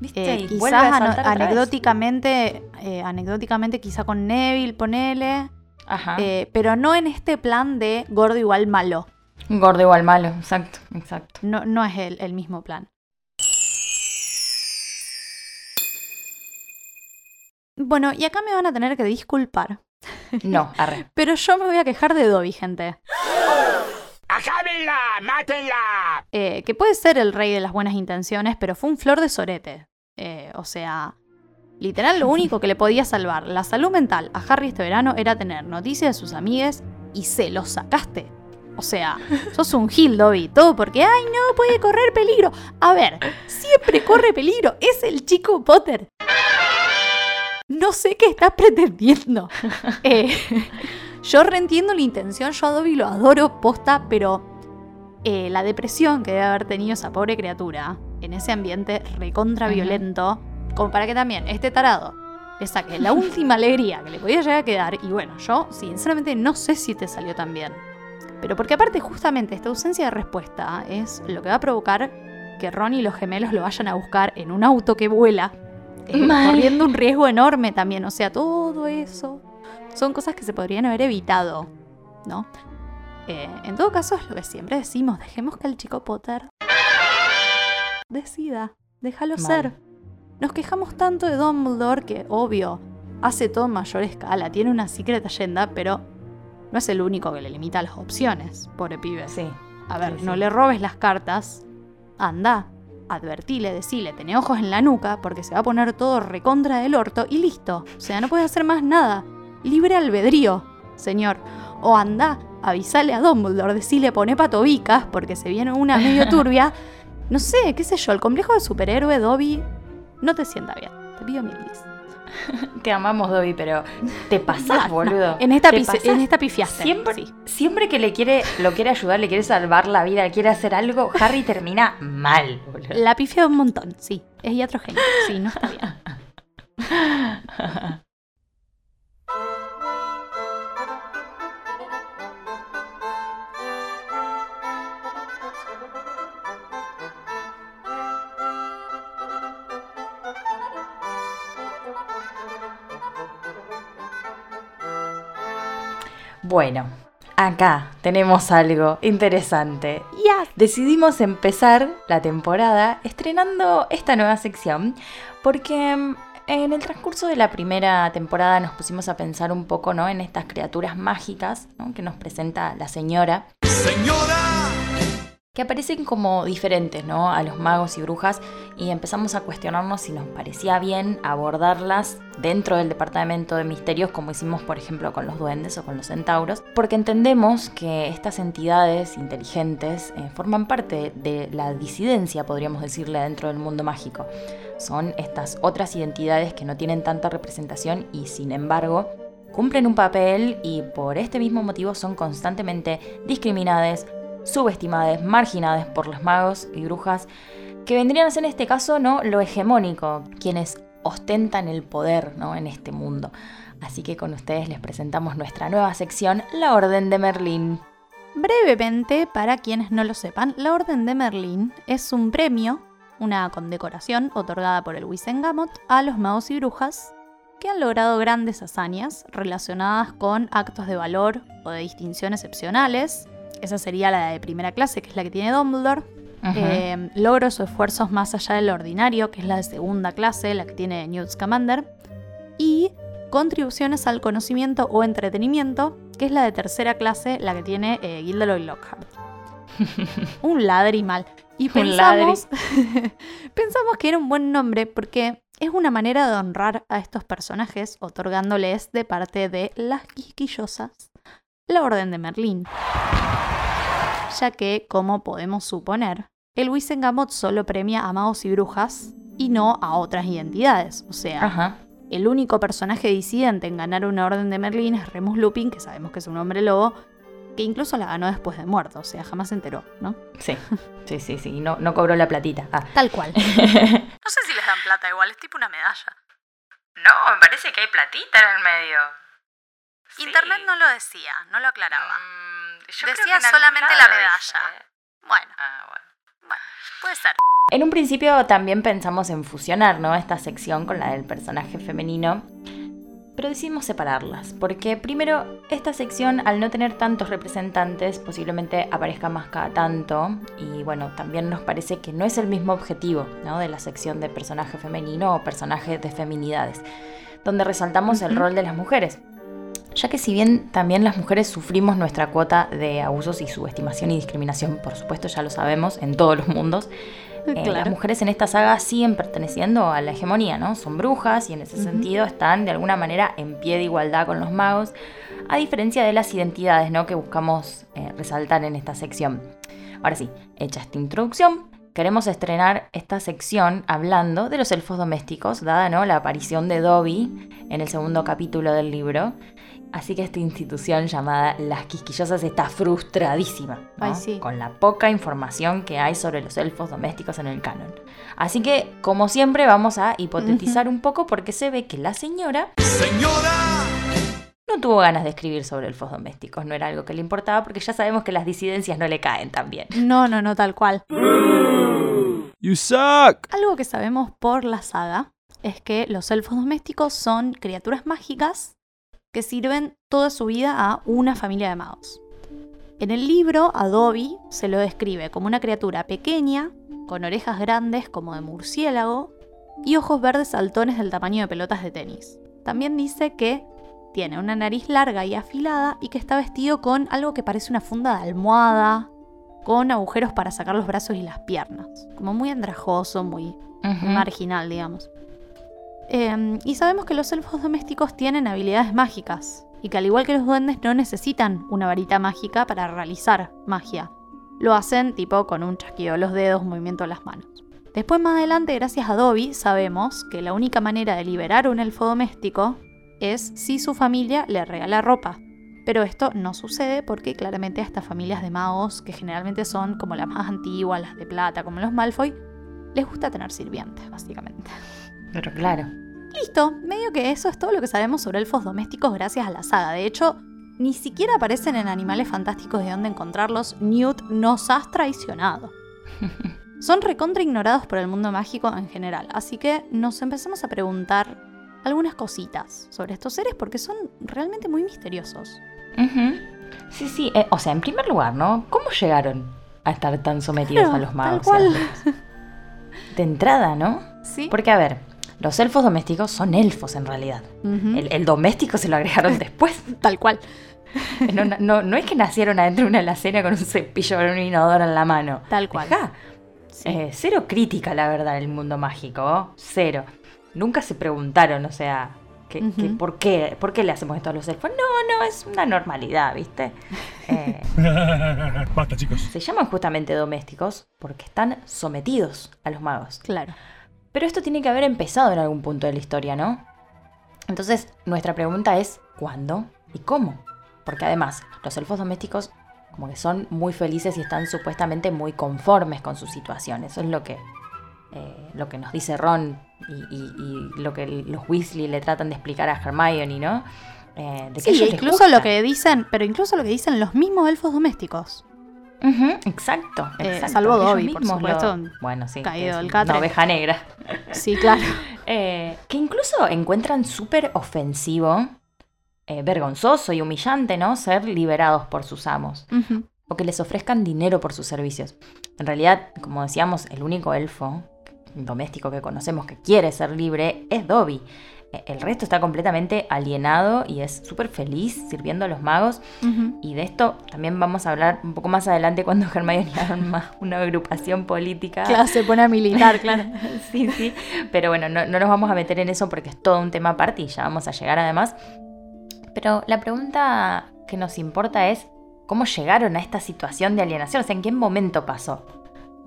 ¿Viste? eh, quizás a anecdóticamente, eh, anecdóticamente quizá con Neville, ponele, Ajá. eh, pero no en este plan de gordo igual malo. Gordo igual malo, exacto, exacto. No, no es el, el mismo plan. Bueno, y acá me van a tener que disculpar. No, arre. Pero yo me voy a quejar de Dobby, gente. ¡Ajábenla! ¡Mátenla! Eh, que puede ser el rey de las buenas intenciones, pero fue un flor de sorete. Eh, o sea, literal lo único que le podía salvar la salud mental a Harry este verano era tener noticias de sus amigues y se los sacaste. O sea, sos un gil, Dobby. Todo porque, ay, no, puede correr peligro. A ver, siempre corre peligro. Es el chico Potter. No sé qué estás pretendiendo. Eh, yo reentiendo la intención, yo a Dobby lo adoro, posta, pero eh, la depresión que debe haber tenido esa pobre criatura en ese ambiente recontra Ujú. violento, como para que también este tarado le saque la última alegría que le podía llegar a quedar. Y bueno, yo sinceramente no sé si te salió tan bien. Pero porque aparte justamente esta ausencia de respuesta es lo que va a provocar que Ron y los gemelos lo vayan a buscar en un auto que vuela, eh, corriendo un riesgo enorme también. O sea, todo eso son cosas que se podrían haber evitado, ¿no? Eh, en todo caso, es lo que siempre decimos, dejemos que el chico Potter decida, déjalo Mal. ser. Nos quejamos tanto de Dumbledore que, obvio, hace todo en mayor escala, tiene una secret agenda, pero no es el único que le limita las opciones, pobre pibe. Sí. A ver, Sí, no le robes las cartas, anda, advertile, decile, tenés ojos en la nuca porque se va a poner todo recontra del orto y listo. O sea, no puedes hacer más nada. Libre albedrío, señor. O anda, avisale a Dumbledore, decile pone patobicas porque se viene una medio turbia. No sé, qué sé yo, el complejo de superhéroe Dobby no te sienta bien. Te pido mil dis. Te amamos, Dobby, pero te pasás, boludo. En esta, en esta pifiaste. Siempre, sí. siempre que le quiere, lo quiere ayudar, le quiere salvar la vida, le quiere hacer algo, Harry termina mal, boludo. La pifia un montón, sí. Es iatrogénico, sí, no está bien. Bueno, acá tenemos algo interesante. Ya. Decidimos empezar la temporada estrenando esta nueva sección porque mm, en el transcurso de la primera temporada nos pusimos a pensar un poco ¿no? en estas criaturas mágicas ¿no? que nos presenta la señora. Señora. Que aparecen como diferentes, ¿no? A los magos y brujas y empezamos a cuestionarnos si nos parecía bien abordarlas dentro del departamento de misterios como hicimos por ejemplo con los duendes o con los centauros, porque entendemos que estas entidades inteligentes eh, forman parte de la disidencia, podríamos decirle, dentro del mundo mágico. Son estas otras identidades que no tienen tanta representación y sin embargo cumplen un papel y por este mismo motivo son constantemente discriminadas, subestimadas, marginadas por los magos y brujas, que vendrían a ser en este caso ¿no? lo hegemónico, quienes ostentan el poder ¿no? en este mundo. Así que con ustedes les presentamos nuestra nueva sección, la Orden de Merlín. Brevemente, para quienes no lo sepan, la Orden de Merlín es un premio, una condecoración otorgada por el Wisengamot a los magos y brujas que han logrado grandes hazañas relacionadas con actos de valor o de distinción excepcionales. Esa sería la de primera clase, que es la que tiene Dumbledore. Eh, logros o esfuerzos más allá del ordinario, que es la de segunda clase, la que tiene Newt Scamander. Y contribuciones al conocimiento o entretenimiento, que es la de tercera clase, la que tiene eh, Gilderoy Lockhart. un ladri mal. Y Un pensamos, pensamos que era un buen nombre porque es una manera de honrar a estos personajes otorgándoles de parte de las quisquillosas la Orden de Merlín. Ya que, como podemos suponer, el Wisengamot solo premia a magos y brujas y no a otras identidades. O sea, Ajá. el único personaje disidente en ganar una Orden de Merlín es Remus Lupin, que sabemos que es un hombre lobo, que incluso la ganó después de muerto, o sea, jamás se enteró, ¿no? Sí, sí, sí, sí. No, no cobró la platita. Ah. Tal cual. no sé si les dan plata igual, es tipo una medalla. No, me parece que hay platita en el medio. Internet no lo decía, no lo aclaraba. Mm, Decía solamente la medalla. Bueno, Ah, bueno. bueno, puede ser. En un principio también pensamos en fusionar ¿no? esta sección con la del personaje femenino, pero decidimos separarlas, porque primero esta sección al no tener tantos representantes posiblemente aparezca más cada tanto y bueno, también nos parece que no es el mismo objetivo ¿no? de la sección de personaje femenino o personaje de feminidades, donde resaltamos el rol de las mujeres. Ya que si bien también las mujeres sufrimos nuestra cuota de abusos y subestimación y discriminación, por supuesto ya lo sabemos en todos los mundos, eh, Las mujeres en esta saga siguen perteneciendo a la hegemonía, ¿no? Son brujas y en ese sentido están de alguna manera en pie de igualdad con los magos, a diferencia de las identidades, ¿no? Que buscamos eh, resaltar en esta sección. Ahora sí, hecha esta introducción, queremos estrenar esta sección hablando de los elfos domésticos, dada ¿no? la aparición de Dobby en el segundo capítulo del libro. Así que esta institución llamada Las Quisquillosas está frustradísima ¿no? Ay, sí. con la poca información que hay sobre los elfos domésticos en el canon. Así que, como siempre, vamos a hipotetizar un poco porque se ve que la señora Señora. no tuvo ganas de escribir sobre elfos domésticos, no era algo que le importaba porque ya sabemos que las disidencias no le caen tan bien. No, no, no, tal cual. You suck. Algo que sabemos por la saga es que los elfos domésticos son criaturas mágicas que sirven toda su vida a una familia de magos. En el libro, a Dobby se lo describe como una criatura pequeña, con orejas grandes como de murciélago y ojos verdes saltones del tamaño de pelotas de tenis. También dice que tiene una nariz larga y afilada y que está vestido con algo que parece una funda de almohada, con agujeros para sacar los brazos y las piernas. Como muy andrajoso, muy marginal, digamos. Eh, y sabemos que los elfos domésticos tienen habilidades mágicas y que al igual que los duendes no necesitan una varita mágica para realizar magia. Lo hacen tipo con un chasquido de los dedos, un movimiento de las manos. Después más adelante, gracias a Dobby, sabemos que la única manera de liberar un elfo doméstico es si su familia le regala ropa. Pero esto no sucede porque claramente a estas familias de magos, que generalmente son como las más antiguas, las de plata, como los Malfoy, les gusta tener sirvientes, básicamente. Pero claro. Listo, medio que eso es todo lo que sabemos sobre elfos domésticos gracias a la saga. De hecho, ni siquiera aparecen en Animales Fantásticos de dónde encontrarlos. Newt nos has traicionado. Son recontra ignorados por el mundo mágico en general, así que nos empezamos a preguntar algunas cositas sobre estos seres porque son realmente muy misteriosos. Sí, sí. eh, o sea, en primer lugar, ¿no? ¿Cómo llegaron a estar tan sometidos Claro, a los magos? tal cual. De entrada, ¿no? Sí. Porque, a ver, los elfos domésticos son elfos en realidad. El, el doméstico se lo agregaron después. Tal cual. No, no- no es que nacieron adentro de una alacena con un cepillo o un inodoro en la mano. Tal cual. Sí. Eh, cero crítica, la verdad, el mundo mágico. Cero. Nunca se preguntaron, o sea, ¿qué- Ujú. qué- por, qué, ¿por qué le hacemos esto a los elfos? No, no, es una normalidad, ¿viste? Eh, Basta, chicos. se llaman justamente domésticos porque están sometidos a los magos. Claro. Pero esto tiene que haber empezado en algún punto de la historia, ¿no? Entonces, nuestra pregunta es, ¿cuándo y cómo? Porque además, los elfos domésticos como que son muy felices y están supuestamente muy conformes con su situación. Eso es lo que, eh, lo que nos dice Ron y, y- y lo que los Weasley le tratan de explicar a Hermione, ¿no? Eh, de que Sí, ellos incluso lo que dicen, pero incluso lo que dicen los mismos elfos domésticos. Exacto, Eh, exacto. salvo Dobby, por lo- Bueno, sí. caído del una catre. oveja negra. Sí, claro. Eh, que incluso encuentran súper ofensivo, eh, vergonzoso y humillante, ¿no? Ser liberados por sus amos. O que les ofrezcan dinero por sus servicios. En realidad, como decíamos, el único elfo doméstico que conocemos que quiere ser libre es Dobby. El resto está completamente alienado y es súper feliz sirviendo a los magos. Y de esto también vamos a hablar un poco más adelante cuando Hermione arma una agrupación política. Claro, se pone a militar, claro. Sí, sí. Pero bueno, no, no nos vamos a meter en eso porque es todo un tema aparte y ya vamos a llegar además. Pero la pregunta que nos importa es cómo llegaron a esta situación de alienación, o sea, en qué momento pasó.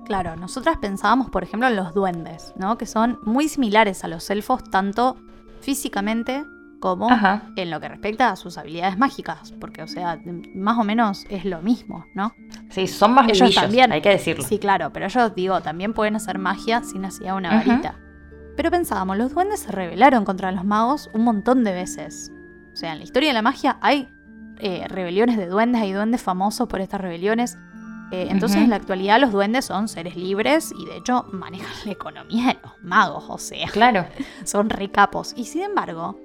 Claro, nosotras pensábamos, por ejemplo, en los duendes, ¿no? Que son muy similares a los elfos, tanto físicamente como Ajá. en lo que respecta a sus habilidades mágicas. Porque, o sea, más o menos es lo mismo, ¿no? Sí, son más Ellos vivillos, también. hay que decirlo. Sí, claro, pero ellos, digo, también pueden hacer magia sin necesidad de una varita. Pero pensábamos, los duendes se rebelaron contra los magos un montón de veces. O sea, en la historia de la magia hay eh, rebeliones de duendes, hay duendes famosos por estas rebeliones. Eh, entonces, en la actualidad, los duendes son seres libres y de hecho manejan la economía de los magos, o sea, Claro. son recapos. Y sin embargo,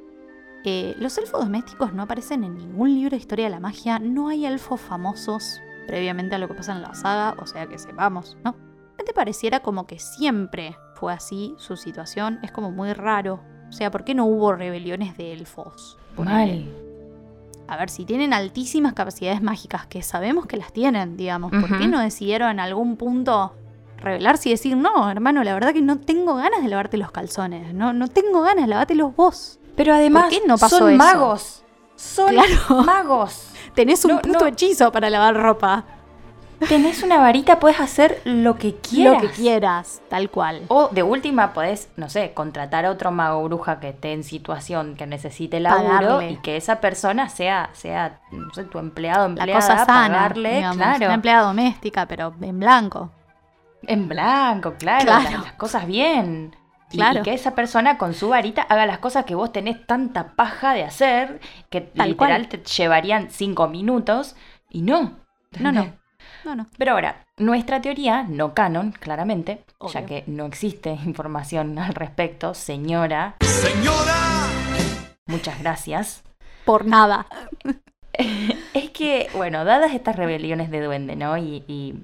eh, los elfos domésticos no aparecen en ningún libro de historia de la magia, no hay elfos famosos previamente a lo que pasa en la saga, o sea que sepamos, ¿no? ¿Te pareciera como que siempre fue así su situación? Es como muy raro. O sea, ¿por qué no hubo rebeliones de elfos? Mal. A ver, si tienen altísimas capacidades mágicas, que sabemos que las tienen, digamos, ¿por qué no decidieron en algún punto rebelarse y decir, no, hermano, la verdad que no tengo ganas de lavarte los calzones, no, no tengo ganas, lavatelos vos. Pero además ¿Por qué no pasó son eso? magos. Son Claro. magos. Tenés un No, puto no. hechizo para lavar ropa. Tenés una varita, puedes hacer lo que quieras. Lo que quieras, tal cual. O de última podés, no sé, contratar a otro mago bruja que esté en situación que necesite laburo Pagarle. y que esa persona sea, sea no sé, tu empleado, La empleada, cosa sana, pagarle, digamos, claro, una empleada doméstica, pero en blanco. en blanco, claro, Claro. Las, las cosas bien. Y- Claro. Y, que esa persona con su varita haga las cosas que vos tenés tanta paja de hacer que Tal literal cual. te llevarían cinco minutos y no. No, no. No, no. Pero ahora, nuestra teoría, no canon, claramente, ya que no existe información al respecto, señora, Señora. muchas gracias, Por nada. es que, bueno, dadas estas rebeliones de duende, ¿no? Y, y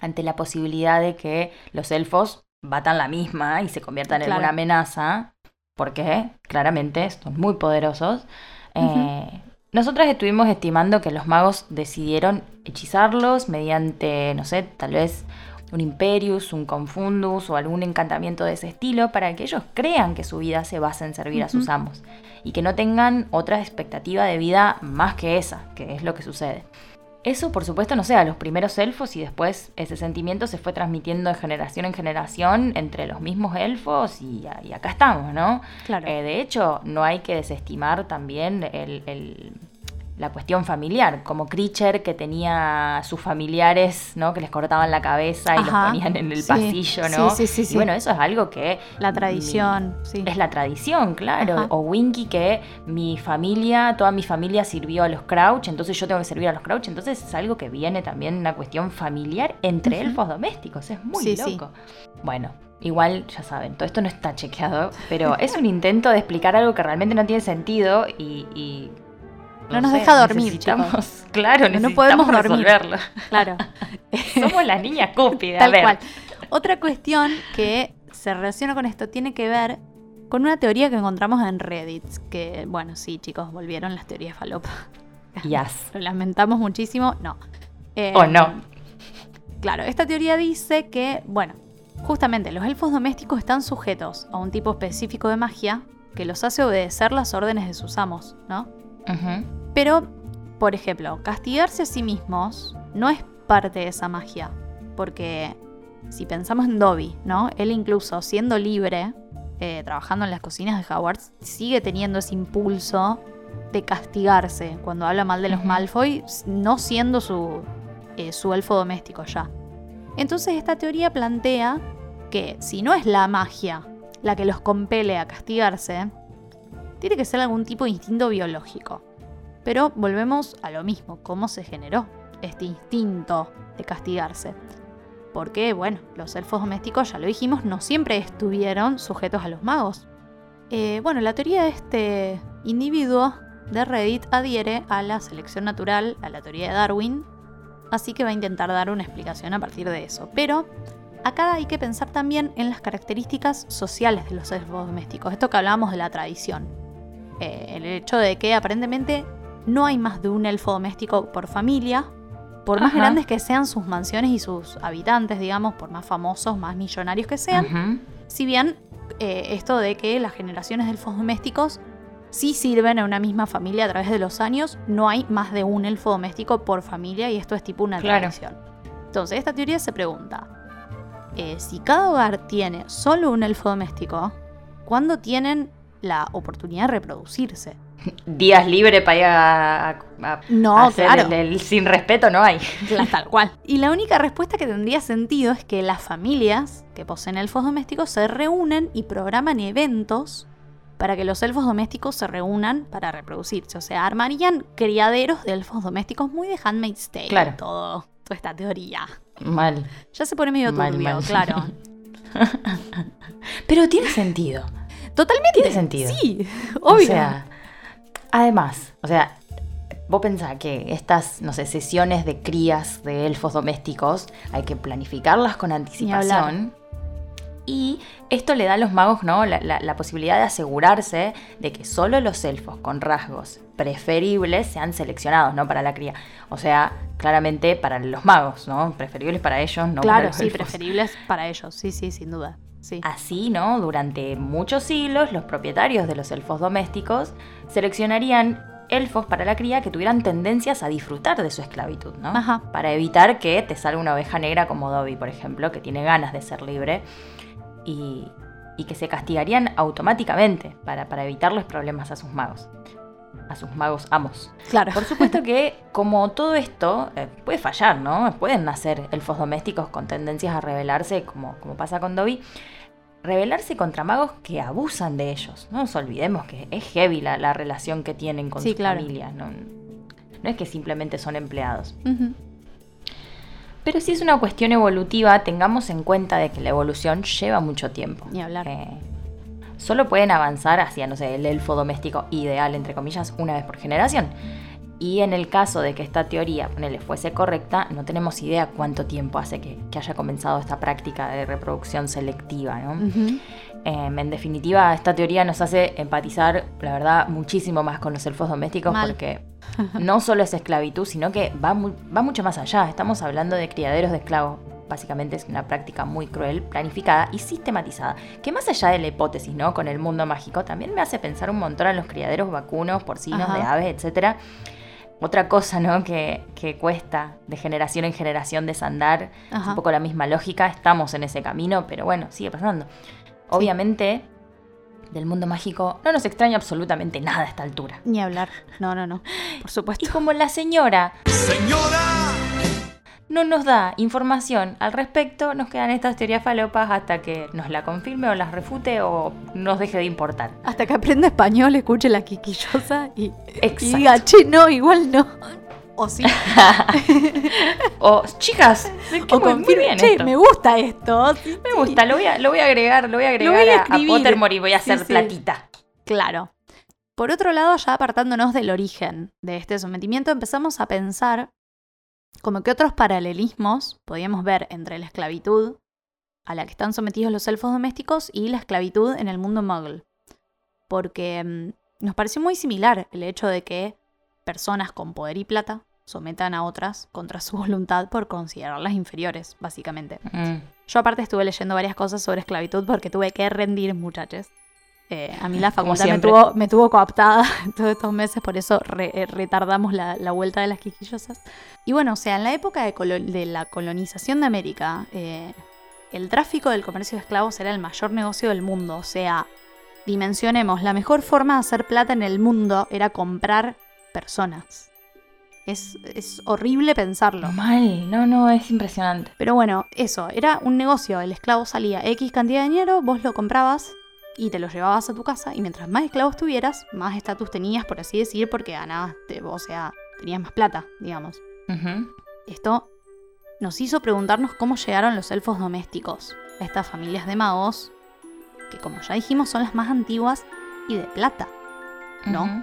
ante la posibilidad de que los elfos batan la misma y se conviertan en una amenaza, porque claramente son muy poderosos, eh, nosotras estuvimos estimando que los magos decidieron hechizarlos mediante, no sé, tal vez un Imperius, un Confundus o algún encantamiento de ese estilo para que ellos crean que su vida se basa en servir a sus amos y que no tengan otra expectativa de vida más que esa, que es lo que sucede. Eso, por supuesto, no sé, a los primeros elfos y después ese sentimiento se fue transmitiendo de generación en generación entre los mismos elfos y, y acá estamos, ¿no? Claro. Eh, de hecho, no hay que desestimar también el- el- la cuestión familiar, como Creature que tenía sus familiares, ¿no? Que les cortaban la cabeza y los ponían en el Sí, pasillo, ¿no? sí, sí, sí, Y bueno, eso es algo que... La tradición, sí. Es la tradición, claro. Ajá. O Winky que mi familia, toda mi familia sirvió a los Crouch, entonces yo tengo que servir a los Crouch. Entonces es algo que viene también una cuestión familiar entre elfos domésticos. Es muy Sí, sí. loco. Bueno, igual ya saben, todo esto no está chequeado, pero es un intento de explicar algo que realmente no tiene sentido y, y No nos sé, deja dormir, necesitamos- Claro, No podemos dormir. resolverlo. Claro. Somos las niñas cúspidas. Tal a ver. cual. Otra cuestión que se relaciona con esto tiene que ver con una teoría que encontramos en Reddit. Que, bueno, sí, chicos, volvieron las teorías falopa. Yes. Lo lamentamos muchísimo. No. Eh, O no. Claro, esta teoría dice que, bueno, justamente los elfos domésticos están sujetos a un tipo específico de magia que los hace obedecer las órdenes de sus amos, ¿no? Pero, por ejemplo, castigarse a sí mismos no es parte de esa magia. Porque si pensamos en Dobby, ¿no? Él incluso siendo libre, eh, trabajando en las cocinas de Hogwarts, sigue teniendo ese impulso de castigarse cuando habla mal de los. Malfoy, no siendo su, eh, su elfo doméstico ya. Entonces esta teoría plantea que si no es la magia la que los compele a castigarse, tiene que ser algún tipo de instinto biológico. Pero volvemos a lo mismo, cómo se generó este instinto de castigarse. Porque, bueno, los elfos domésticos, ya lo dijimos, no siempre estuvieron sujetos a los magos. Eh, bueno, la teoría de este individuo de Reddit adhiere a la selección natural, a la teoría de Darwin, así que va a intentar dar una explicación a partir de eso. Pero acá hay que pensar también en las características sociales de los elfos domésticos, esto que hablábamos de la tradición. Eh, el hecho de que aparentemente no hay más de un elfo doméstico por familia, por más Ajá. grandes que sean sus mansiones y sus habitantes, digamos, por más famosos, más millonarios que sean, si bien eh, esto de que las generaciones de elfos domésticos sí sirven a una misma familia a través de los años, no hay más de un elfo doméstico por familia y esto es tipo una Claro. tradición. Entonces, esta teoría se pregunta, eh, si cada hogar tiene solo un elfo doméstico, ¿cuándo tienen la oportunidad de reproducirse? Días libres para ir a, No, hacer claro. el, el sin respeto, no hay. Tal cual. Y la única respuesta que tendría sentido es que las familias que poseen elfos domésticos se reúnen y programan eventos para que los elfos domésticos se reúnan para reproducirse. O sea, armarían criaderos de elfos domésticos muy de Handmaid's Tale. Claro. Todo, toda esta teoría. Mal. Ya se pone medio Mal, turbio, mal. claro. Pero tiene sentido. Totalmente. Tiene sentido. Sí, obvio. O sea, además, o sea, vos pensás que estas, no sé, sesiones de crías de elfos domésticos hay que planificarlas con anticipación. Y esto le da a los magos, ¿no? La, la- la posibilidad de asegurarse de que solo los elfos con rasgos preferibles sean seleccionados, ¿no? Para la cría. O sea, claramente para los magos, ¿no? Preferibles para ellos, no para claro, los sí, elfos. preferibles para ellos. Sí, sí, sin duda. Sí. Así, ¿no? Durante muchos siglos, los propietarios de los elfos domésticos seleccionarían elfos para la cría que tuvieran tendencias a disfrutar de su esclavitud, ¿no? Ajá. Para evitar que te salga una oveja negra como Dobby, por ejemplo, que tiene ganas de ser libre y, y que se castigarían automáticamente para, para evitarles problemas a sus magos, a sus magos amos. Claro. Por supuesto que, como todo esto, eh, puede fallar, ¿no? Pueden nacer elfos domésticos con tendencias a rebelarse, como, como pasa con Dobby. Rebelarse contra magos que abusan de ellos. No nos olvidemos que es heavy la, la relación que tienen con Sí, sus claro. familias. No, no es que simplemente son empleados. Pero si es una cuestión evolutiva, tengamos en cuenta de que la evolución lleva mucho tiempo. Ni hablar. Eh, solo pueden avanzar hacia, no sé, el elfo doméstico ideal, entre comillas, una vez por generación. Y en el caso de que esta teoría, ponele, fuese correcta, no tenemos idea cuánto tiempo hace que, que haya comenzado esta práctica de reproducción selectiva. Eh, en definitiva, esta teoría nos hace empatizar, la verdad, muchísimo más con los elfos domésticos Mal. porque no solo es esclavitud, sino que va, mu- va mucho más allá. Estamos hablando de criaderos de esclavos. Básicamente es una práctica muy cruel, planificada y sistematizada, que más allá de la hipótesis, ¿no? Con el mundo mágico, también me hace pensar un montón en los criaderos vacunos, porcinos, Ajá. de aves, etc. Otra cosa, ¿no? Que, que cuesta de generación en generación desandar, es un poco la misma lógica, estamos en ese camino, pero bueno, sigue pasando. Obviamente, del mundo mágico no nos extraña absolutamente nada a esta altura. Ni hablar. No, no, no. Por Y supuesto. como la señora Señora. No nos da información al respecto, nos quedan estas teorías falopas hasta que nos la confirme o las refute o nos deje de importar. Hasta que aprenda español, escuche la quiquillosa y, y diga, che, no, igual no. O sí. O, chicas, es que o muy, muy confirme, bien che, esto. me gusta esto. Sí, Me gusta, lo voy a, lo voy a agregar, lo voy a agregar voy a a-. Pottermore y voy a Sí, hacer sí. platita. Claro. Por otro lado, ya apartándonos del origen de este sometimiento, empezamos a pensar como que otros paralelismos podíamos ver entre la esclavitud a la que están sometidos los elfos domésticos y la esclavitud en el mundo muggle. Porque mm, nos pareció muy similar el hecho de que personas con poder y plata sometan a otras contra su voluntad por considerarlas inferiores, básicamente. Mm. Yo aparte estuve leyendo varias cosas sobre esclavitud porque tuve que rendir, muchachos. Eh, a mí la Como facultad me tuvo, me tuvo cooptada todos estos meses, por eso re- eh, retardamos la, la vuelta de las quisquillosas. Y bueno, o sea, en la época de la colonización de América, eh, el tráfico del comercio de esclavos era el mayor negocio del mundo. O sea, dimensionemos, la mejor forma de hacer plata en el mundo era comprar personas. Es, es horrible pensarlo. Mal, no, no, es impresionante. Pero bueno, eso, era un negocio. El esclavo salía X cantidad de dinero, vos lo comprabas y te lo llevabas a tu casa. Y mientras más esclavos tuvieras, más estatus tenías, por así decir, porque ganabas, te- o sea, tenías más plata, digamos. Esto nos hizo preguntarnos cómo llegaron los elfos domésticos a estas familias de magos, que como ya dijimos son las más antiguas y de plata. ¿no? Ujú.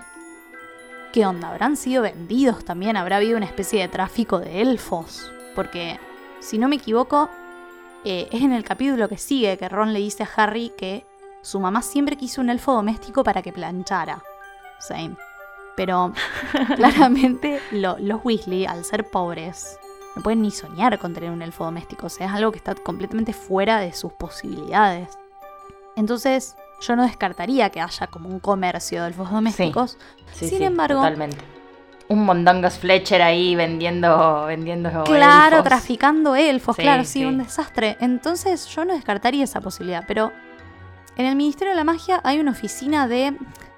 ¿Qué onda? ¿Habrán sido vendidos también? ¿Habrá habido una especie de tráfico de elfos? Porque, si no me equivoco, eh, es en el capítulo que sigue que Ron le dice a Harry que su mamá siempre quiso un elfo doméstico para que planchara. Same. Pero claramente lo- los Weasley, al ser pobres, no pueden ni soñar con tener un elfo doméstico. O sea, es algo que está completamente fuera de sus posibilidades. Entonces, yo no descartaría que haya como un comercio de elfos domésticos. Sí, Sin sí, embargo- Totalmente. Un mondongus Fletcher ahí vendiendo, vendiendo Claro, elfos. traficando elfos, Sí, claro, sí. un desastre. Entonces yo no descartaría esa posibilidad, pero en el Ministerio de la Magia hay una oficina de,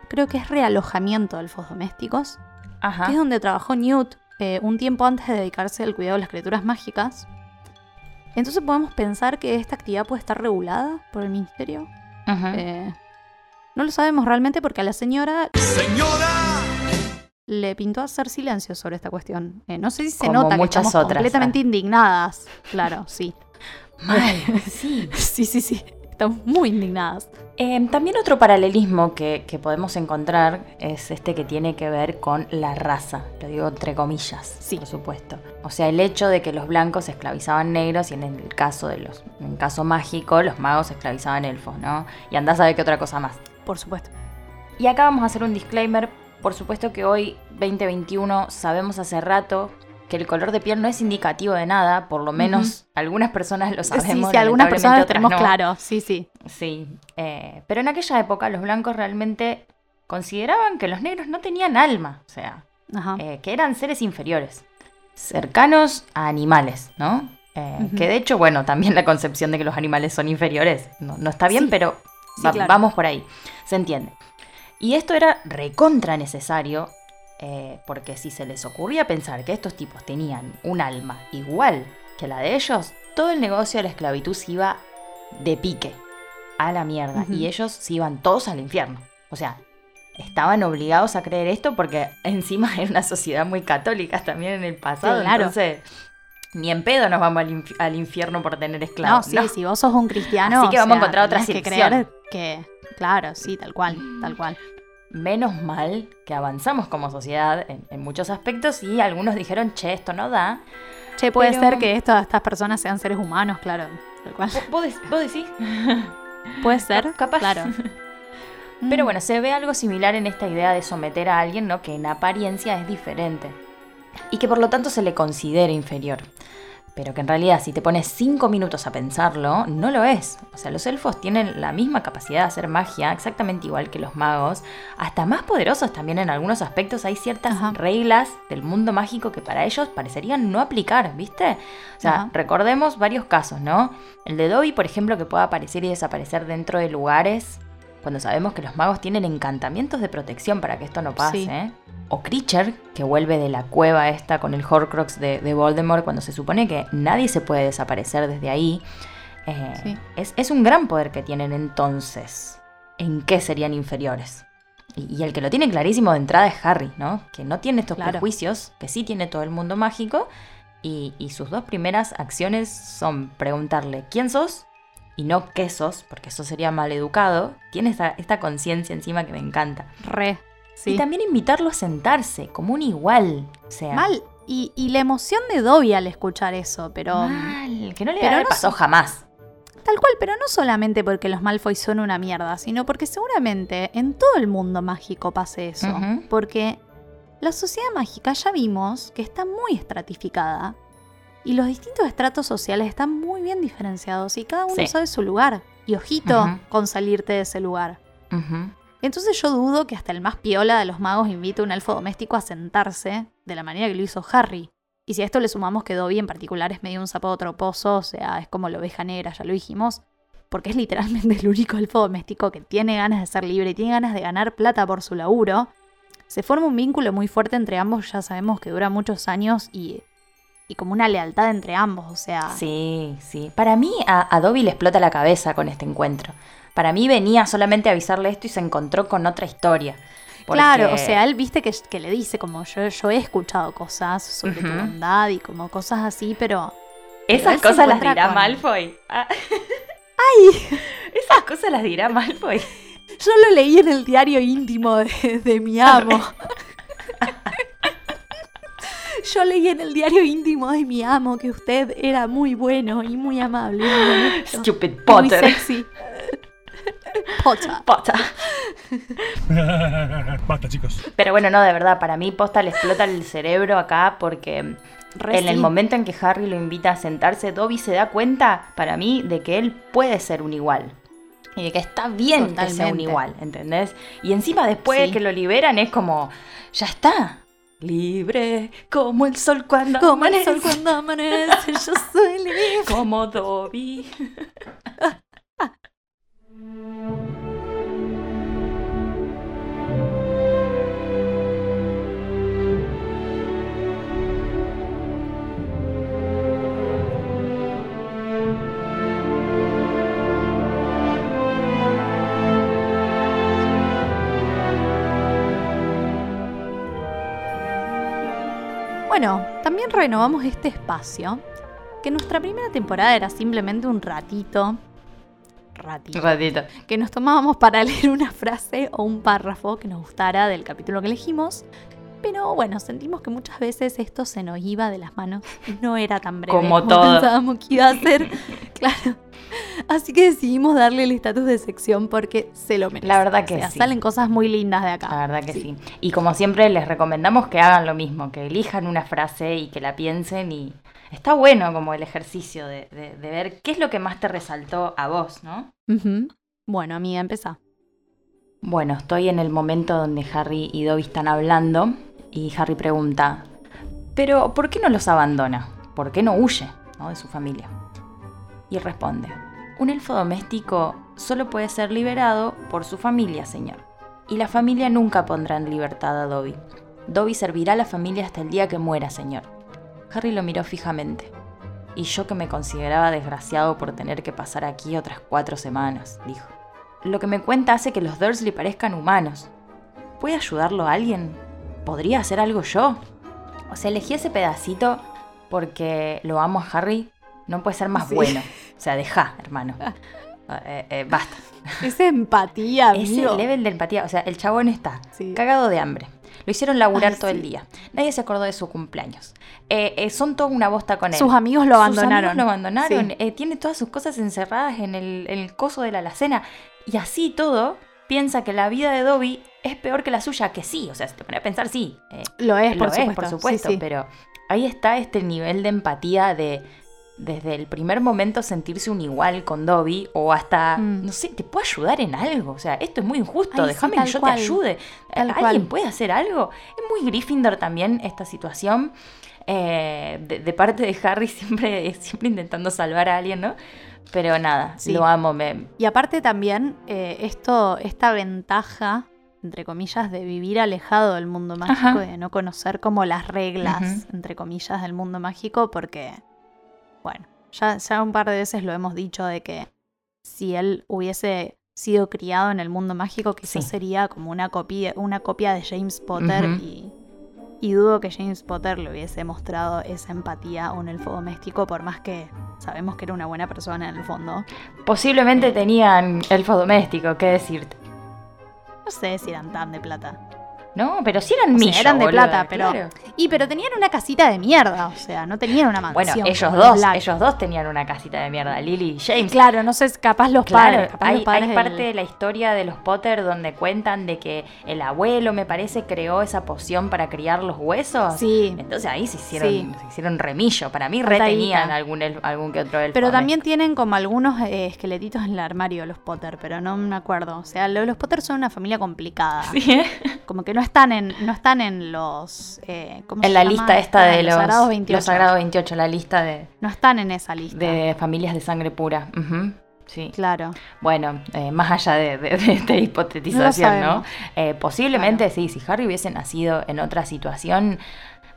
creo que es realojamiento de elfos domésticos, Ajá. que es donde trabajó Newt eh, un tiempo antes de dedicarse al cuidado de las criaturas mágicas. Entonces podemos pensar que esta actividad puede estar regulada por el Ministerio. Ujú. Eh, no lo sabemos realmente porque a la señora Señora. le pintó hacer silencio sobre esta cuestión. Eh, no sé si se Como nota que estamos otras, completamente indignadas. Claro, sí. Mal, sí. Sí, sí, sí. Estamos muy indignadas. Eh, también otro paralelismo que, que podemos encontrar es este que tiene que ver con la raza, lo digo entre comillas, Sí. por supuesto. O sea, el hecho de que los blancos esclavizaban negros y en el caso de los, en el caso mágico, los magos esclavizaban elfos, ¿no? Y andás a ver qué otra cosa más. Por supuesto. Y acá vamos a hacer un disclaimer. Por supuesto que hoy, 2021, sabemos hace rato que el color de piel no es indicativo de nada, por lo menos algunas personas lo sabemos. sí, sí, algunas personas lo tenemos no. claro. Sí, sí. Sí, eh, pero en aquella época los blancos realmente consideraban que los negros no tenían alma, o sea, Ajá. eh, que eran seres inferiores, cercanos a animales, ¿no? Eh. Que de hecho, bueno, también la concepción de que los animales son inferiores no, no está bien, Sí, pero sí, va- claro. vamos por ahí, se entiende. Y esto era recontra necesario, eh, porque si se les ocurría pensar que estos tipos tenían un alma igual que la de ellos, todo el negocio de la esclavitud se iba de pique a la mierda y ellos se iban todos al infierno. O sea, estaban obligados a creer esto porque encima era una sociedad muy católica también en el pasado. Claro. Entonces, ni en pedo nos vamos al, inf- al infierno por tener No, esclavos. sí, ¿no? si vos sos un cristiano. Así que vamos a encontrar otra que creer que. Claro, sí, tal cual, tal cual. Menos mal que avanzamos como sociedad en, en muchos aspectos y algunos dijeron, che, esto no da. Che, puede Pero- ser que esto- estas personas sean seres humanos, claro. Tal cual. ¿Vos, vos dec- vos decís? Puede ser, Capaz. claro. Pero bueno, se ve algo similar en esta idea de someter a alguien, ¿no? Que en apariencia es diferente. Y que por lo tanto se le considera inferior. Pero que en realidad si te pones 5 minutos a pensarlo, no lo es. O sea, los elfos tienen la misma capacidad de hacer magia, exactamente igual que los magos. Hasta más poderosos también en algunos aspectos. Hay ciertas Ajá. reglas del mundo mágico que para ellos parecerían no aplicar, ¿viste? O sea, Ajá. recordemos varios casos, ¿no? El de Dobby, por ejemplo, que puede aparecer y desaparecer dentro de lugares cuando sabemos que los magos tienen encantamientos de protección para que esto no pase. Sí. ¿eh? O Creature, que vuelve de la cueva esta con el Horcrux de, de Voldemort cuando se supone que nadie se puede desaparecer desde ahí. Eh, Sí. es, es un gran poder que tienen entonces. ¿En qué serían inferiores? Y, y el que lo tiene clarísimo de entrada es Harry, ¿no? Que no tiene estos Claro. prejuicios, que sí tiene todo el mundo mágico. Y, y sus dos primeras acciones son preguntarle quién sos y no qué sos, porque eso sería mal educado. Tiene esta, esta conciencia encima que me encanta. Re. Sí. Y también invitarlo a sentarse, como un igual. O sea, Mal. Y, y la emoción de Dobby al escuchar eso, pero. mal, que no le pero pasado jamás. Tal cual, pero no solamente porque los Malfoy son una mierda, sino porque seguramente en todo el mundo mágico pase eso. Porque la sociedad mágica ya vimos que está muy estratificada y los distintos estratos sociales están muy bien diferenciados y cada uno Sí. sabe su lugar. Y ojito con salirte de ese lugar. Entonces yo dudo que hasta el más piola de los magos invite a un elfo doméstico a sentarse de la manera que lo hizo Harry. Y si a esto le sumamos que Dobby en particular es medio un zapado troposo, o sea, es como la oveja negra, ya lo dijimos, porque es literalmente el único elfo doméstico que tiene ganas de ser libre y tiene ganas de ganar plata por su laburo, se forma un vínculo muy fuerte entre ambos, ya sabemos que dura muchos años y, y como una lealtad entre ambos, o sea... Sí, sí. Para mí a, a Dobby le explota la cabeza con este encuentro. Para mí venía solamente a avisarle esto y se encontró con otra historia. Porque- Claro, o sea, él viste que, que le dice como yo, yo he escuchado cosas sobre tu bondad y como cosas así, pero... Esas cosas las dirá con- Malfoy. Ah. ¡Ay! Esas cosas las dirá Malfoy. Yo lo leí en el diario íntimo de, de mi amo. Yo leí en el diario íntimo de mi amo que usted era muy bueno y muy amable. y muy Stupid y muy Potter. sexy. Potter. Potter. Basta, chicos. Pero bueno, no, de verdad, para mí posta le explota el cerebro acá porque Re en el momento en que Harry lo invita a sentarse, Dobby se da cuenta, para mí, de que él puede ser un igual. Y de que está bien que sea un igual, ¿entendés? Y encima después Sí. que lo liberan es como, ya está. Libre como el sol cuando Como el sol cuando amanece, yo soy libre. Como Dobby. Bueno, también renovamos este espacio, que nuestra primera temporada era simplemente un ratito, ratito, Ratito. que nos tomábamos para leer una frase o un párrafo que nos gustara del capítulo que elegimos. Pero bueno, sentimos que muchas veces esto se nos iba de las manos y no era tan breve Como todo. pensábamos que iba a ser. claro. Así que decidimos darle el estatus de sección porque se lo merece. La verdad que O sea, sí. salen cosas muy lindas de acá. La verdad que sí. Y como siempre les recomendamos que hagan lo mismo, que elijan una frase y que la piensen y está bueno como el ejercicio de, de- de ver qué es lo que más te resaltó a vos, ¿no? Bueno, amiga, empezá. Bueno, estoy en el momento donde Harry y Dobby están hablando y Harry pregunta, pero ¿por qué no los abandona? ¿Por qué no huye ¿no? de su familia? Y responde, un elfo doméstico solo puede ser liberado por su familia, señor. Y la familia nunca pondrá en libertad a Dobby. Dobby servirá a la familia hasta el día que muera, señor. Harry lo miró fijamente. Y yo que me consideraba desgraciado por tener que pasar aquí otras cuatro semanas, dijo. Lo que me cuenta hace que los Dursley parezcan humanos. ¿Puede ayudarlo alguien? ¿Podría hacer algo yo? O sea, elegí ese pedacito porque lo amo a Harry. No puede ser más Sí. bueno. O sea, deja, hermano. Eh, eh, basta. Esa empatía, Ese amigo. level de empatía. O sea, el chabón está Sí. cagado de hambre. Lo hicieron laburar Ay, todo el día. Nadie se acordó de su cumpleaños. Eh, eh, son toda una bosta con él. Sus amigos lo Sus abandonaron. amigos lo abandonaron. Eh, tiene todas sus cosas encerradas en el, en el coso de la alacena. Y así todo, piensa que la vida de Dobby es peor que la suya. Que sí, o sea, si te pones a pensar, sí. eh, Lo es, lo por es, supuesto. por supuesto. sí. Pero ahí está este nivel de empatía de desde el primer momento sentirse un igual con Dobby o hasta, Mm. no sé, te puedo ayudar en algo. O sea, esto es muy injusto, sí, déjame que yo cual. te ayude. Tal ¿Alguien cual. puede hacer algo? Es muy Gryffindor también esta situación. eh, de, de parte de Harry siempre, siempre intentando salvar a alguien, ¿no? Pero nada, Sí. lo amo. Me, Y aparte también, eh, esto, esta ventaja, entre comillas, de vivir alejado del mundo mágico, Ajá. de no conocer como las reglas, entre comillas, del mundo mágico, porque, bueno, ya, ya un par de veces lo hemos dicho de que si él hubiese sido criado en el mundo mágico, quizás Sí. sería como una copia, una copia de James Potter y, y dudo que James Potter le hubiese mostrado esa empatía a un elfo doméstico, por más que sabemos que era una buena persona en el fondo. posiblemente tenían elfo doméstico, ¿qué decirte? No sé si eran tan de plata. No, pero sí eran O sea, eran de plata, pero. claro. Y pero tenían una casita de mierda, o sea, no tenían una Bueno, mansión. ellos como los dos, Black. ellos dos tenían una casita de mierda, Lily y James. Claro, no sé, capaz los Claro, padres. capaz hay, los padres hay del- parte de la historia de los Potter donde cuentan de que el abuelo, me parece, creó esa poción para criar los huesos. Sí. Entonces ahí se hicieron, Sí. se hicieron remillo. Para mí retenían algún, algún que otro elfo. Pero también tienen como algunos eh, esqueletitos en el armario los Potter, pero no me acuerdo. O sea, lo- los Potter son una familia complicada. Sí, ¿eh? Como que no están en, no están en los. eh, ¿cómo En se la llama lista esta de los, Sagrados 28. los Sagrados 28, la lista de, No están en esa lista. de familias de sangre pura. Sí. Claro. Bueno, eh, más allá de, de- de esta hipotetización, ¿no? Eh, posiblemente sí, si Harry hubiese nacido en otra situación,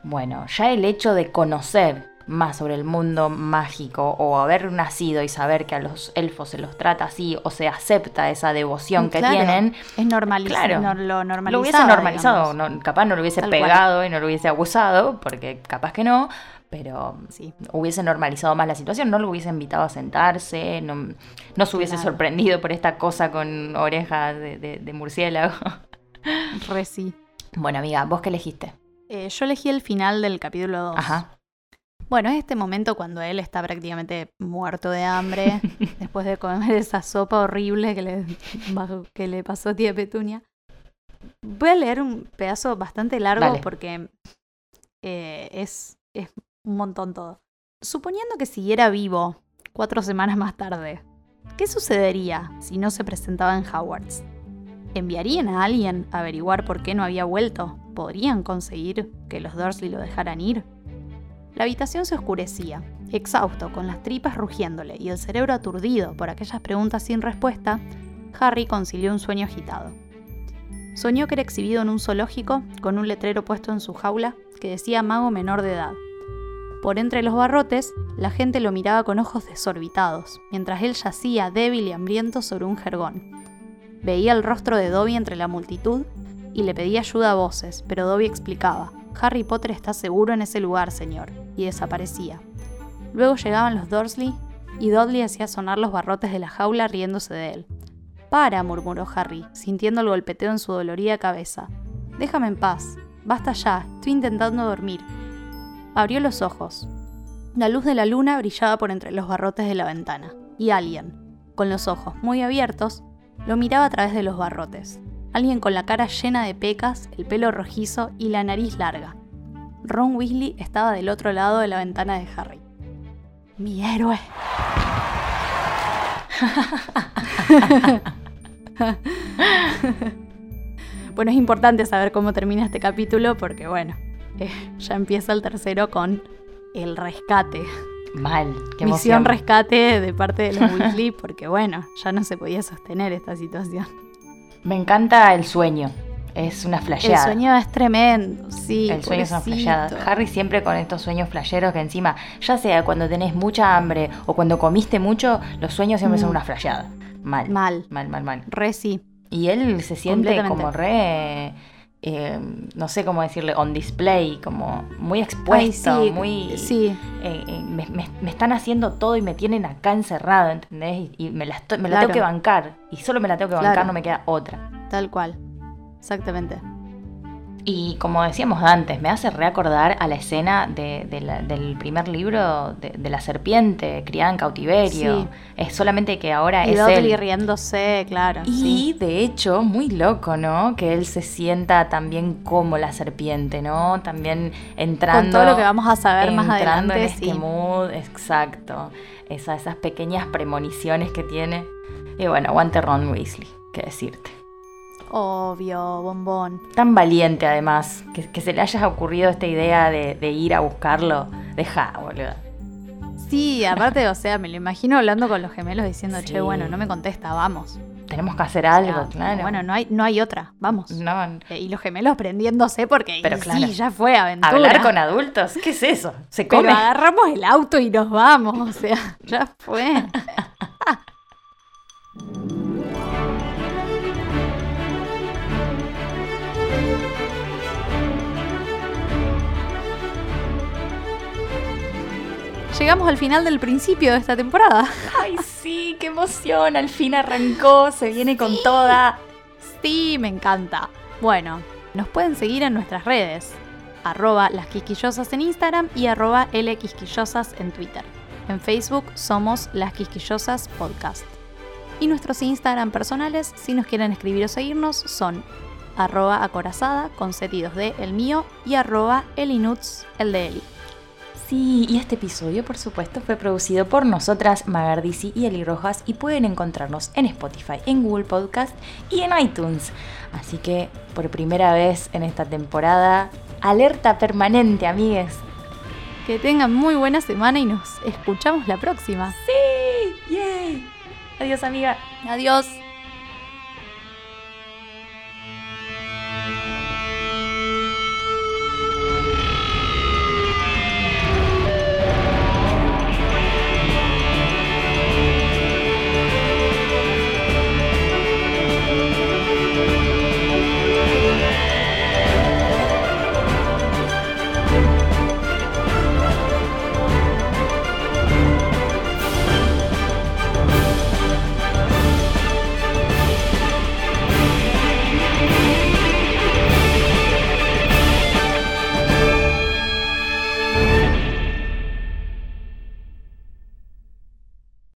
bueno, ya el hecho de conocer más sobre el mundo mágico o haber nacido y saber que a los elfos se los trata así o se acepta esa devoción que Claro. tienen, Es normalizado. Claro. lo normalizado. lo hubiese normalizado, no- capaz no lo hubiese Tal cual. pegado y no lo hubiese abusado, porque capaz que no, pero Sí. hubiese normalizado más la situación, no lo hubiese invitado a sentarse, no, no se hubiese Claro. sorprendido por esta cosa con orejas de, de- de murciélago. Re sí. Bueno, amiga, ¿vos qué elegiste? Eh, yo elegí el final del capítulo 2. Ajá. Bueno, es este momento cuando él está prácticamente muerto de hambre, después de comer esa sopa horrible que le, que le pasó a tía Petunia. Voy a leer un pedazo bastante largo Dale. porque eh, es, es un montón todo. Suponiendo que siguiera vivo cuatro semanas más tarde, ¿qué sucedería si no se presentaba en Hogwarts? ¿Enviarían a alguien a averiguar por qué no había vuelto? ¿Podrían conseguir que los Dursley lo dejaran ir? La habitación se oscurecía. Exhausto, con las tripas rugiéndole y el cerebro aturdido por aquellas preguntas sin respuesta, Harry concilió un sueño agitado. Soñó que era exhibido en un zoológico con un letrero puesto en su jaula que decía mago menor de edad. Por entre los barrotes, la gente lo miraba con ojos desorbitados, mientras él yacía débil y hambriento sobre un jergón. Veía el rostro de Dobby entre la multitud y le pedía ayuda a voces, pero Dobby explicaba, Harry Potter está seguro en ese lugar, señor, y desaparecía. Luego llegaban los Dursley y Dudley hacía sonar los barrotes de la jaula riéndose de él. Para, murmuró Harry, sintiendo el golpeteo en su dolorida cabeza. Déjame en paz. Basta ya, estoy intentando dormir. Abrió los ojos. La luz de la luna brillaba por entre los barrotes de la ventana, y alguien, con los ojos muy abiertos, lo miraba a través de los barrotes. Alguien con la cara llena de pecas, el pelo rojizo y la nariz larga. Ron Weasley estaba del otro lado de la ventana de Harry. Mi héroe. bueno, es importante saber cómo termina este capítulo porque, bueno, eh, ya empieza el tercero con el rescate. Mal, qué Misión rescate de parte de los Weasley porque, bueno, ya no se podía sostener esta situación. Me encanta el sueño. Es una El flasheada. sueño es tremendo, sí. El sueño es una flasheada. Harry siempre con estos sueños flasheros que encima, ya sea cuando tenés mucha hambre o cuando comiste mucho, los sueños siempre son Mm. una flasheada. Mal. Mal. Mal, mal, mal. Re sí. Y él se siente como re, eh, no sé cómo decirle, on display, como muy expuesto, Ay, sí, muy... Sí, eh, eh, me, me- me están haciendo todo y me tienen acá encerrado, ¿entendés? Y, y me la, estoy- me la Claro. tengo que bancar. Y solo me la tengo que bancar, Claro. no me queda otra. tal cual. Exactamente. Y como decíamos antes, me hace reacordar a la escena de- de la- del primer libro de, de la serpiente criada en cautiverio. Sí. Es solamente que ahora Y es Dudley él. riéndose, claro. Y sí. de hecho, muy loco, ¿no? Que él se sienta también como la serpiente, ¿no? También entrando. Con todo lo que vamos a saber más adelante, en este sí. mood, exacto. Esa- esas pequeñas premoniciones que tiene. Y bueno, aguante Ron Weasley, qué decirte. Obvio, bombón. Tan valiente además, que, que se le haya ocurrido esta idea de, de ir a buscarlo. Deja, boludo. Sí, aparte, o sea, me lo imagino hablando con los gemelos diciendo, Sí. che, bueno, no me contesta, vamos. Tenemos que hacer O sea, algo, claro. Bueno, no hay, no hay otra, vamos. no, Eh, Y los gemelos prendiéndose porque Pero y claro. sí, ya fue aventura. hablar con adultos, ¿qué es eso? Se Pero come. agarramos el auto y nos vamos, o sea, ya fue. Llegamos al final del principio de esta temporada. Ay, sí, qué emoción. Al fin arrancó, se viene con toda. Sí, me encanta. Bueno, Nos pueden seguir en nuestras redes, arroba las quisquillosas en Instagram y arroba lquisquillosas en Twitter. En Facebook somos Las Quisquillosas Podcast. Y nuestros Instagram personales, si nos quieren escribir o seguirnos, son arroba acorazada con setidos de el mío y arroba elinuts el de Eli. Sí, y este episodio, por supuesto, fue producido por nosotras, Magardisi y Eli Rojas, y pueden encontrarnos en Spotify, en Google Podcast y en iTunes. Así que, por primera vez en esta temporada, alerta permanente, amigues. Que tengan muy buena semana y nos escuchamos la próxima. ¡Sí! ¡Yay! Adiós, amiga. Adiós.